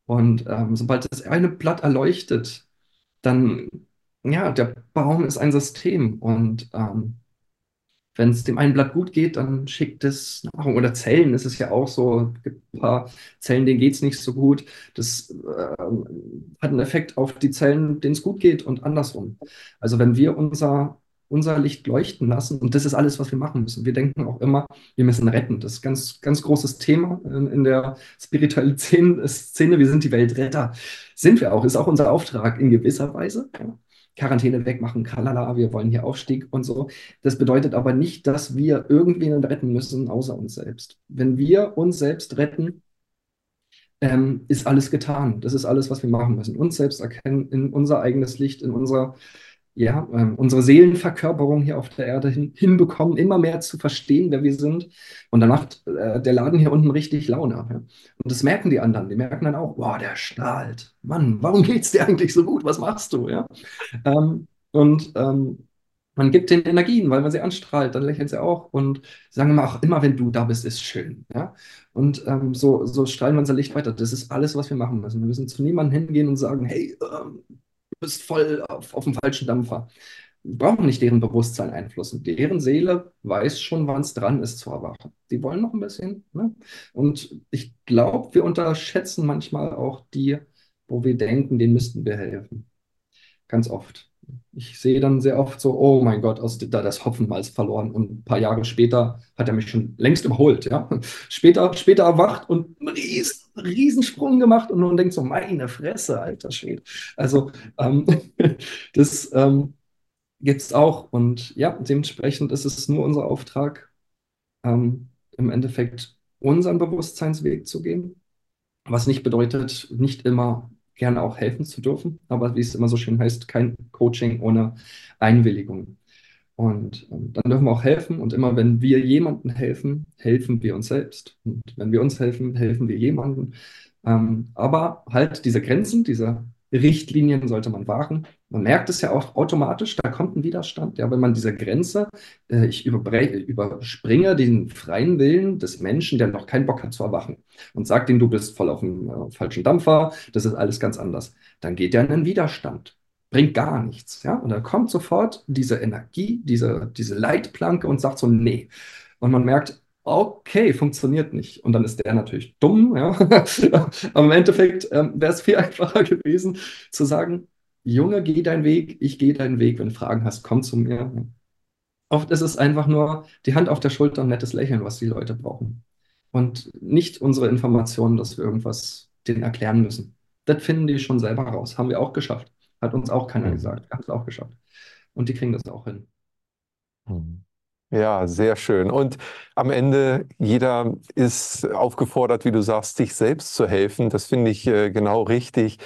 Speaker 2: Und ähm, sobald das eine Blatt erleuchtet, dann, ja, der Baum ist ein System und ähm, wenn es dem einen Blatt gut geht, dann schickt es Nahrung. Oder Zellen ist es ja auch so. Es gibt ein paar Zellen, denen geht es nicht so gut. Das äh, hat einen Effekt auf die Zellen, denen es gut geht und andersrum. Also wenn wir unser, unser Licht leuchten lassen, und das ist alles, was wir machen müssen. Wir denken auch immer, wir müssen retten. Das ist ein ganz, ganz großes Thema in, in der spirituellen Szene. Wir sind die Weltretter. Sind wir auch. Ist auch unser Auftrag in gewisser Weise. Quarantäne wegmachen, kalala, wir wollen hier Aufstieg und so. Das bedeutet aber nicht, dass wir irgendwen retten müssen, außer uns selbst. Wenn wir uns selbst retten, ähm, ist alles getan. Das ist alles, was wir machen müssen. Uns selbst erkennen, in unser eigenes Licht, in unser ja, ähm, unsere Seelenverkörperung hier auf der Erde hin, hinbekommen, immer mehr zu verstehen, wer wir sind. Und dann macht äh, der Laden hier unten richtig Laune. Ja. Und das merken die anderen. Die merken dann auch, boah, der strahlt. Mann, warum geht's dir eigentlich so gut? Was machst du? Ja? Ähm, und ähm, man gibt den Energien, weil man sie anstrahlt, dann lächeln sie auch und sagen immer auch, immer wenn du da bist, ist schön. Ja? Und ähm, so, so strahlen wir unser Licht weiter. Das ist alles, was wir machen müssen. Wir müssen zu niemandem hingehen und sagen, hey, ähm, bist voll auf, auf dem falschen Dampfer. Wir brauchen nicht deren Bewusstsein einflussen. Deren Seele weiß schon, wann es dran ist zu erwachen. Die wollen noch ein bisschen. Ne? Und ich glaube, wir unterschätzen manchmal auch die, wo wir denken, denen müssten wir helfen. Ganz oft. Ich sehe dann sehr oft so, oh mein Gott, aus da das Hopfenmalz verloren. Und ein paar Jahre später hat er mich schon längst überholt. Ja? Später, später erwacht und einen riesen, riesen Sprung gemacht und man denkt so, meine Fresse, alter Schwede. Also ähm, das ähm, gibt es auch. Und ja, dementsprechend ist es nur unser Auftrag, ähm, im Endeffekt unseren Bewusstseinsweg zu gehen. Was nicht bedeutet, nicht immer gerne auch helfen zu dürfen. Aber wie es immer so schön heißt, kein Coaching ohne Einwilligung. Und ähm, dann dürfen wir auch helfen. Und immer wenn wir jemandem helfen, helfen wir uns selbst. Und wenn wir uns helfen, helfen wir jemandem. Ähm, aber halt diese Grenzen, diese Richtlinien sollte man wahren. Man merkt es ja auch automatisch, da kommt ein Widerstand. Ja, wenn man diese Grenze, äh, ich überspringe den freien Willen des Menschen, der noch keinen Bock hat zu erwachen und sagt ihm, du bist voll auf dem äh, falschen Dampfer, das ist alles ganz anders. Dann geht er in einen Widerstand. Bringt gar nichts. Ja? Und dann kommt sofort diese Energie, diese, diese Leitplanke und sagt so, nee. Und man merkt, okay, funktioniert nicht. Und dann ist der natürlich dumm. Ja? Aber im Endeffekt ähm, wäre es viel einfacher gewesen zu sagen, Junge, geh deinen Weg, ich gehe deinen Weg. Wenn du Fragen hast, komm zu mir. Oft ist es einfach nur die Hand auf der Schulter und nettes Lächeln, was die Leute brauchen. Und nicht unsere Informationen, dass wir irgendwas denen erklären müssen. Das finden die schon selber raus. Haben wir auch geschafft. Hat uns auch keiner mhm. gesagt. Wir haben es auch geschafft. Und die kriegen das auch hin.
Speaker 1: Mhm. Ja, sehr schön. Und am Ende, jeder ist aufgefordert, wie du sagst, sich selbst zu helfen. Das finde ich äh, genau richtig.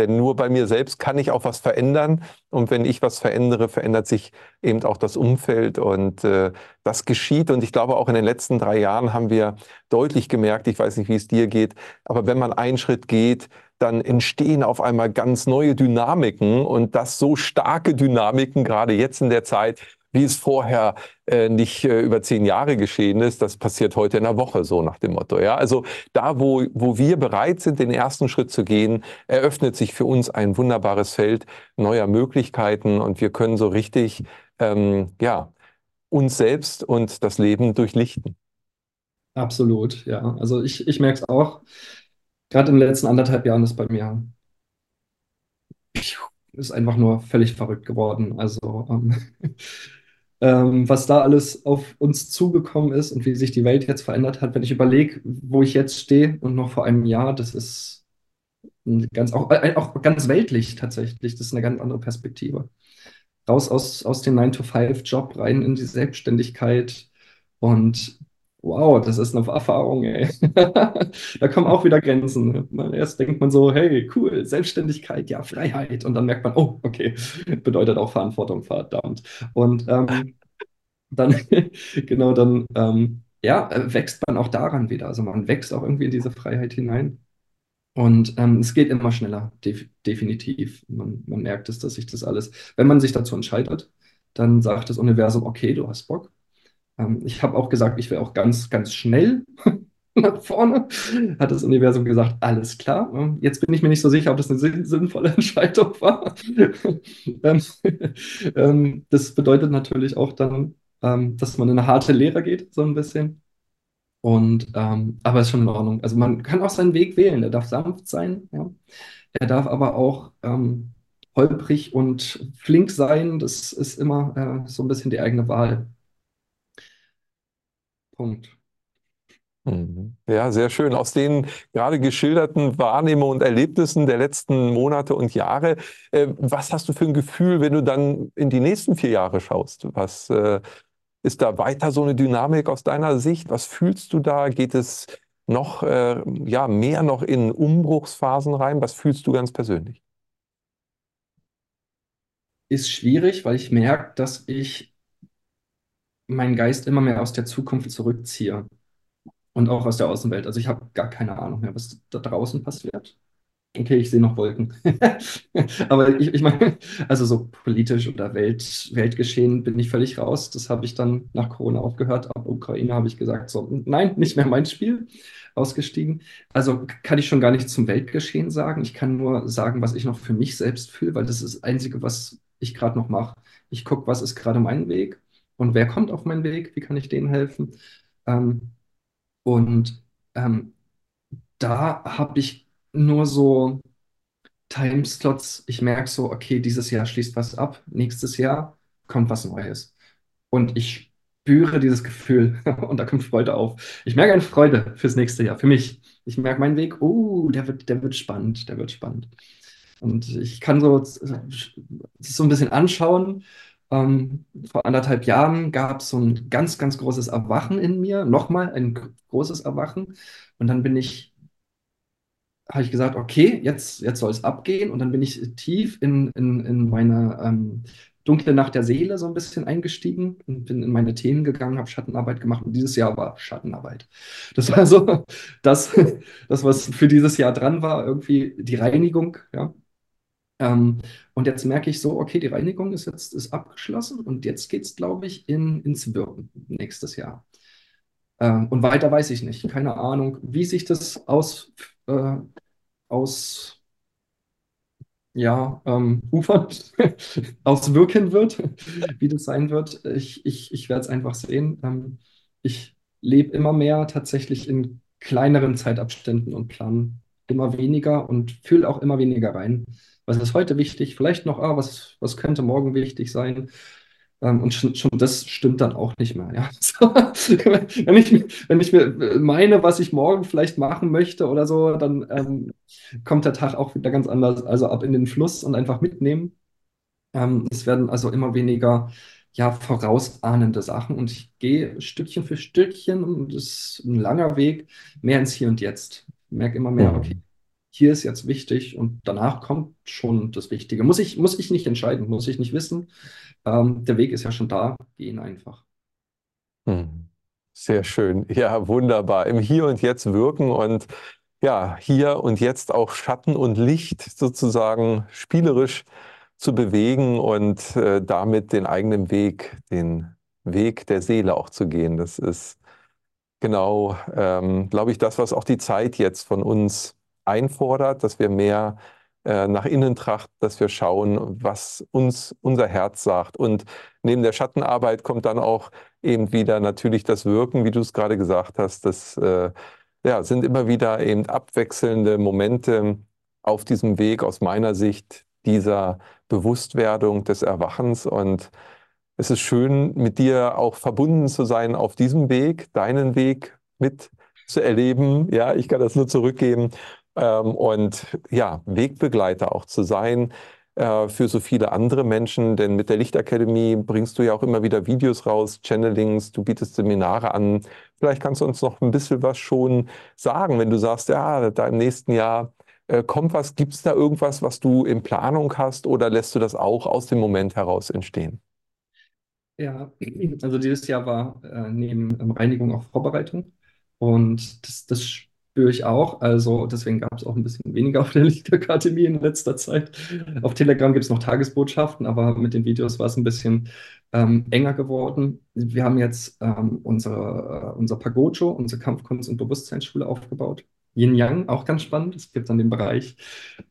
Speaker 1: Denn nur bei mir selbst kann ich auch was verändern. Und wenn ich was verändere, verändert sich eben auch das Umfeld. Und äh, das geschieht. Und ich glaube, auch in den letzten drei Jahren haben wir deutlich gemerkt, ich weiß nicht, wie es dir geht, aber wenn man einen Schritt geht, dann entstehen auf einmal ganz neue Dynamiken und das so starke Dynamiken, gerade jetzt in der Zeit, wie es vorher äh, nicht äh, über zehn Jahre geschehen ist, das passiert heute in einer Woche, so nach dem Motto. Ja? Also da, wo, wo wir bereit sind, den ersten Schritt zu gehen, eröffnet sich für uns ein wunderbares Feld neuer Möglichkeiten und wir können so richtig ähm, ja, uns selbst und das Leben durchlichten.
Speaker 2: Absolut, ja. Also ich, ich merke es auch. Gerade in den letzten anderthalb Jahren ist bei mir ist einfach nur völlig verrückt geworden. Also ähm, ähm, was da alles auf uns zugekommen ist und wie sich die Welt jetzt verändert hat, wenn ich überlege, wo ich jetzt stehe und noch vor einem Jahr, das ist ganz auch, äh, auch ganz weltlich tatsächlich. Das ist eine ganz andere Perspektive. Raus aus, aus dem 9-to-5-Job rein in die Selbstständigkeit und Wow, das ist eine Erfahrung, ey. da kommen auch wieder Grenzen. Erst denkt man so, hey, cool, Selbstständigkeit, ja, Freiheit. Und dann merkt man, oh, okay, bedeutet auch Verantwortung, verdammt. Und ähm, dann, genau, dann, ähm, ja, wächst man auch daran wieder. Also man wächst auch irgendwie in diese Freiheit hinein. Und ähm, es geht immer schneller, def definitiv. Man, man merkt es, dass sich das alles, wenn man sich dazu entscheidet, dann sagt das Universum, okay, du hast Bock, ähm, ich habe auch gesagt, ich will auch ganz, ganz schnell nach vorne. Hat das Universum gesagt, alles klar. Ähm, jetzt bin ich mir nicht so sicher, ob das eine sinnvolle Entscheidung war. Ähm, ähm, das bedeutet natürlich auch dann, ähm, dass man in eine harte Lehre geht, so ein bisschen. Und, ähm, aber ist schon in Ordnung. Also man kann auch seinen Weg wählen. Er darf sanft sein. Ja. Er darf aber auch holprig und flink sein. Das ist immer äh, so ein bisschen die eigene Wahl.
Speaker 1: Punkt. Mhm. Ja, sehr schön. Aus den gerade geschilderten Wahrnehmungen und Erlebnissen der letzten Monate und Jahre, äh, was hast du für ein Gefühl, wenn du dann in die nächsten vier Jahre schaust? Was äh, ist da weiter so eine Dynamik aus deiner Sicht? Was fühlst du da? Geht es noch äh, ja, mehr noch in Umbruchsphasen rein? Was fühlst du ganz persönlich?
Speaker 2: Ist schwierig, weil ich merke, dass ich meinen Geist immer mehr aus der Zukunft zurückziehe und auch aus der Außenwelt. Also ich habe gar keine Ahnung mehr, was da draußen passiert. Okay, ich sehe noch Wolken. Aber ich, ich meine, also so politisch oder Welt, Weltgeschehen bin ich völlig raus. Das habe ich dann nach Corona aufgehört. Ab Ukraine habe ich gesagt, so, nein, nicht mehr mein Spiel. Ausgestiegen. Also kann ich schon gar nicht zum Weltgeschehen sagen. Ich kann nur sagen, was ich noch für mich selbst fühle, weil das ist das Einzige, was ich gerade noch mache. Ich gucke, was ist gerade mein Weg und wer kommt auf meinen Weg, wie kann ich denen helfen. Ähm, und ähm, da habe ich nur so Timeslots. Ich merke so, okay, dieses Jahr schließt was ab, nächstes Jahr kommt was Neues. Und ich spüre dieses Gefühl und da kommt Freude auf. Ich merke eine Freude fürs nächste Jahr, für mich. Ich merke meinen Weg, oh, der wird, der wird spannend, der wird spannend. Und ich kann so, so ein bisschen anschauen ähm, vor anderthalb Jahren gab es so ein ganz, ganz großes Erwachen in mir, nochmal ein großes Erwachen. Und dann bin ich, habe ich gesagt, okay, jetzt, jetzt soll es abgehen. Und dann bin ich tief in, in, in meine ähm, dunkle Nacht der Seele so ein bisschen eingestiegen und bin in meine Themen gegangen, habe Schattenarbeit gemacht. Und dieses Jahr war Schattenarbeit. Das war so das, das, was für dieses Jahr dran war, irgendwie die Reinigung, ja. Ähm, und jetzt merke ich so, okay, die Reinigung ist jetzt ist abgeschlossen und jetzt geht es, glaube ich, in, ins Wirken nächstes Jahr. Ähm, und weiter weiß ich nicht. Keine Ahnung, wie sich das aus, äh, aus ja, ähm, ufert, auswirken wird, wie das sein wird. Ich, ich, ich werde es einfach sehen. Ähm, ich lebe immer mehr tatsächlich in kleineren Zeitabständen und plane immer weniger und fühle auch immer weniger rein was ist heute wichtig, vielleicht noch, ah, was, was könnte morgen wichtig sein. Ähm, und schon, schon, das stimmt dann auch nicht mehr. Ja? So, wenn, ich, wenn ich mir meine, was ich morgen vielleicht machen möchte oder so, dann ähm, kommt der Tag auch wieder ganz anders. Also ab in den Fluss und einfach mitnehmen. Ähm, es werden also immer weniger ja, vorausahnende Sachen und ich gehe Stückchen für Stückchen und es ist ein langer Weg mehr ins Hier und Jetzt. Ich merke immer mehr, okay, hier ist jetzt wichtig und danach kommt schon das Wichtige. Muss ich, muss ich nicht entscheiden, muss ich nicht wissen. Ähm, der Weg ist ja schon da, gehen einfach.
Speaker 1: Hm. Sehr schön. Ja, wunderbar. Im Hier und Jetzt wirken und ja, hier und jetzt auch Schatten und Licht sozusagen spielerisch zu bewegen und äh, damit den eigenen Weg, den Weg der Seele auch zu gehen. Das ist genau, ähm, glaube ich, das, was auch die Zeit jetzt von uns einfordert, dass wir mehr äh, nach innen trachten, dass wir schauen, was uns unser Herz sagt. Und neben der Schattenarbeit kommt dann auch eben wieder natürlich das Wirken, wie du es gerade gesagt hast. Das äh, ja, sind immer wieder eben abwechselnde Momente auf diesem Weg aus meiner Sicht dieser Bewusstwerdung des Erwachens. Und es ist schön, mit dir auch verbunden zu sein auf diesem Weg, deinen Weg mit zu erleben. Ja, ich kann das nur zurückgeben ähm, und ja, Wegbegleiter auch zu sein äh, für so viele andere Menschen. Denn mit der Lichtakademie bringst du ja auch immer wieder Videos raus, Channelings, du bietest Seminare an. Vielleicht kannst du uns noch ein bisschen was schon sagen, wenn du sagst, ja, da im nächsten Jahr äh, kommt was. Gibt es da irgendwas, was du in Planung hast oder lässt du das auch aus dem Moment heraus entstehen?
Speaker 2: Ja, also dieses Jahr war äh, neben ähm, Reinigung auch Vorbereitung. Und das, das spüre ich auch. Also deswegen gab es auch ein bisschen weniger auf der Lichtakademie in letzter Zeit. Auf Telegram gibt es noch Tagesbotschaften, aber mit den Videos war es ein bisschen ähm, enger geworden. Wir haben jetzt ähm, unsere, äh, unser Pagojo, unsere Kampfkunst- und Bewusstseinsschule aufgebaut. Yin Yang, auch ganz spannend. Es gibt dann den Bereich,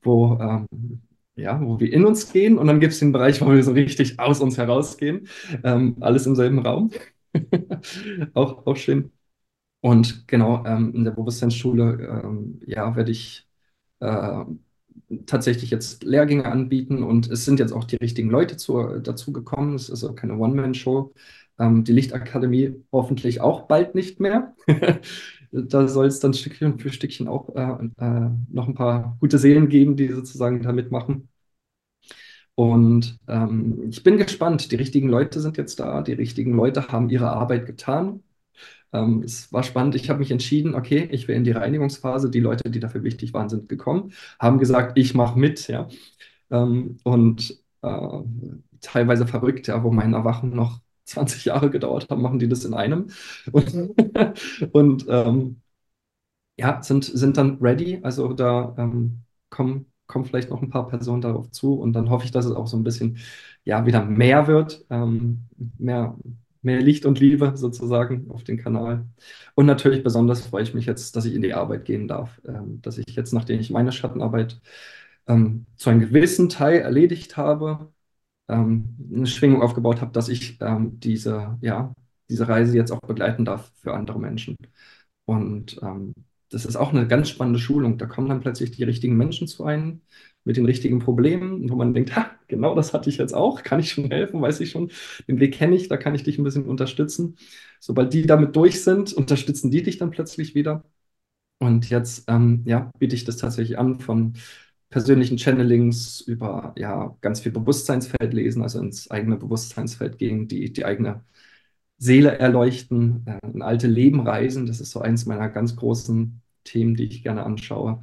Speaker 2: wo, ähm, ja, wo wir in uns gehen und dann gibt es den Bereich, wo wir so richtig aus uns herausgehen. Ähm, alles im selben Raum. auch, auch schön. Und genau, ähm, in der Bewusstseinsschule, ähm, ja, werde ich äh, tatsächlich jetzt Lehrgänge anbieten und es sind jetzt auch die richtigen Leute zu, dazu gekommen. Es ist auch keine One-Man-Show. Ähm, die Lichtakademie hoffentlich auch bald nicht mehr. da soll es dann Stückchen für Stückchen auch äh, äh, noch ein paar gute Seelen geben, die sozusagen da mitmachen. Und ähm, ich bin gespannt. Die richtigen Leute sind jetzt da. Die richtigen Leute haben ihre Arbeit getan. Ähm, es war spannend. Ich habe mich entschieden, okay, ich will in die Reinigungsphase. Die Leute, die dafür wichtig waren, sind gekommen, haben gesagt, ich mache mit. Ja. Ähm, und äh, teilweise verrückt, ja, wo mein Erwachen noch 20 Jahre gedauert hat, machen die das in einem. Und, und ähm, ja, sind, sind dann ready. Also da ähm, kommen, kommen vielleicht noch ein paar Personen darauf zu und dann hoffe ich, dass es auch so ein bisschen ja, wieder mehr wird, ähm, mehr, mehr Licht und Liebe sozusagen auf den Kanal. Und natürlich besonders freue ich mich jetzt, dass ich in die Arbeit gehen darf, ähm, dass ich jetzt, nachdem ich meine Schattenarbeit ähm, zu einem gewissen Teil erledigt habe, ähm, eine Schwingung aufgebaut habe, dass ich ähm, diese, ja, diese Reise jetzt auch begleiten darf für andere Menschen. Und ähm, das ist auch eine ganz spannende Schulung. Da kommen dann plötzlich die richtigen Menschen zu einem mit den richtigen Problemen, wo man denkt, ha, genau das hatte ich jetzt auch, kann ich schon helfen, weiß ich schon, den Weg kenne ich, da kann ich dich ein bisschen unterstützen. Sobald die damit durch sind, unterstützen die dich dann plötzlich wieder. Und jetzt ähm, ja, biete ich das tatsächlich an von persönlichen Channelings über ja, ganz viel Bewusstseinsfeld lesen, also ins eigene Bewusstseinsfeld gehen, die, die eigene Seele erleuchten, äh, in alte Leben reisen. Das ist so eins meiner ganz großen Themen, die ich gerne anschaue.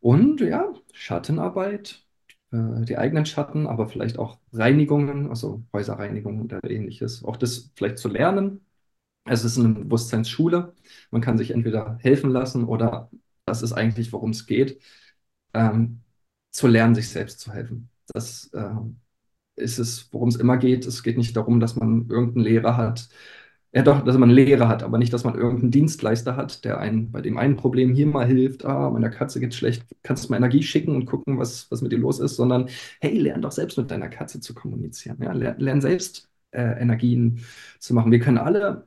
Speaker 2: Und ja, Schattenarbeit, äh, die eigenen Schatten, aber vielleicht auch Reinigungen, also Häuserreinigungen oder ähnliches. Auch das vielleicht zu lernen. Es ist eine Bewusstseinsschule. Man kann sich entweder helfen lassen oder das ist eigentlich, worum es geht, ähm, zu lernen, sich selbst zu helfen. Das äh, ist es, worum es immer geht. Es geht nicht darum, dass man irgendeinen Lehrer hat, ja doch, dass man einen Lehrer hat, aber nicht, dass man irgendeinen Dienstleister hat, der einen bei dem einen Problem hier mal hilft, ah, meiner Katze geht's schlecht, kannst du mal Energie schicken und gucken, was, was mit ihr los ist, sondern hey, lern doch selbst mit deiner Katze zu kommunizieren. Ja? Lern, lern selbst äh, Energien zu machen. Wir können alle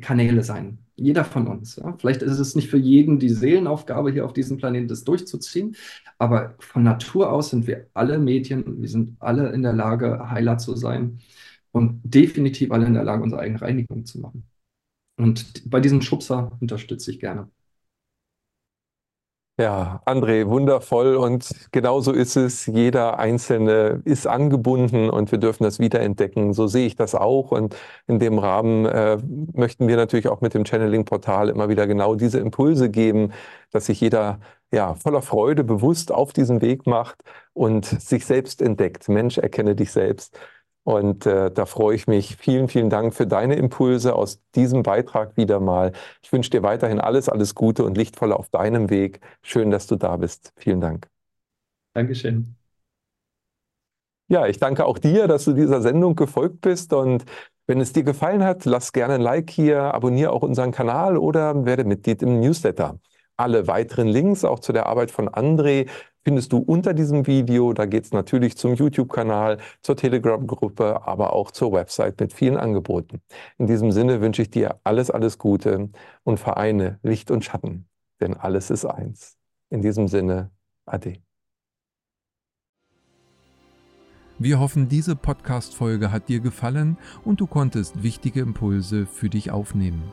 Speaker 2: Kanäle sein. Jeder von uns. Ja? Vielleicht ist es nicht für jeden die Seelenaufgabe, hier auf diesem Planeten das durchzuziehen, aber von Natur aus sind wir alle Medien, wir sind alle in der Lage, Heiler zu sein und definitiv alle in der Lage, unsere eigene Reinigung zu machen. Und bei diesem Schubser unterstütze ich gerne.
Speaker 1: Ja, André, wundervoll und genauso ist es. Jeder Einzelne ist angebunden und wir dürfen das wiederentdecken. So sehe ich das auch und in dem Rahmen äh, möchten wir natürlich auch mit dem Channeling-Portal immer wieder genau diese Impulse geben, dass sich jeder ja voller Freude bewusst auf diesen Weg macht und sich selbst entdeckt. Mensch, erkenne dich selbst. Und äh, da freue ich mich. Vielen, vielen Dank für deine Impulse aus diesem Beitrag wieder mal. Ich wünsche dir weiterhin alles, alles Gute und Lichtvoll auf deinem Weg. Schön, dass du da bist. Vielen Dank.
Speaker 2: Dankeschön.
Speaker 3: Ja, ich danke auch dir, dass du dieser Sendung gefolgt bist und wenn es dir gefallen hat, lass gerne ein Like hier, abonniere auch unseren Kanal oder werde Mitglied im Newsletter. Alle weiteren Links auch zu der Arbeit von André findest du unter diesem Video. Da geht es natürlich zum YouTube-Kanal, zur Telegram-Gruppe, aber auch zur Website mit vielen Angeboten. In diesem Sinne wünsche ich dir alles, alles Gute und vereine Licht und Schatten, denn alles ist eins. In diesem Sinne, Ade.
Speaker 1: Wir hoffen, diese Podcast-Folge hat dir gefallen und du konntest wichtige Impulse für dich aufnehmen.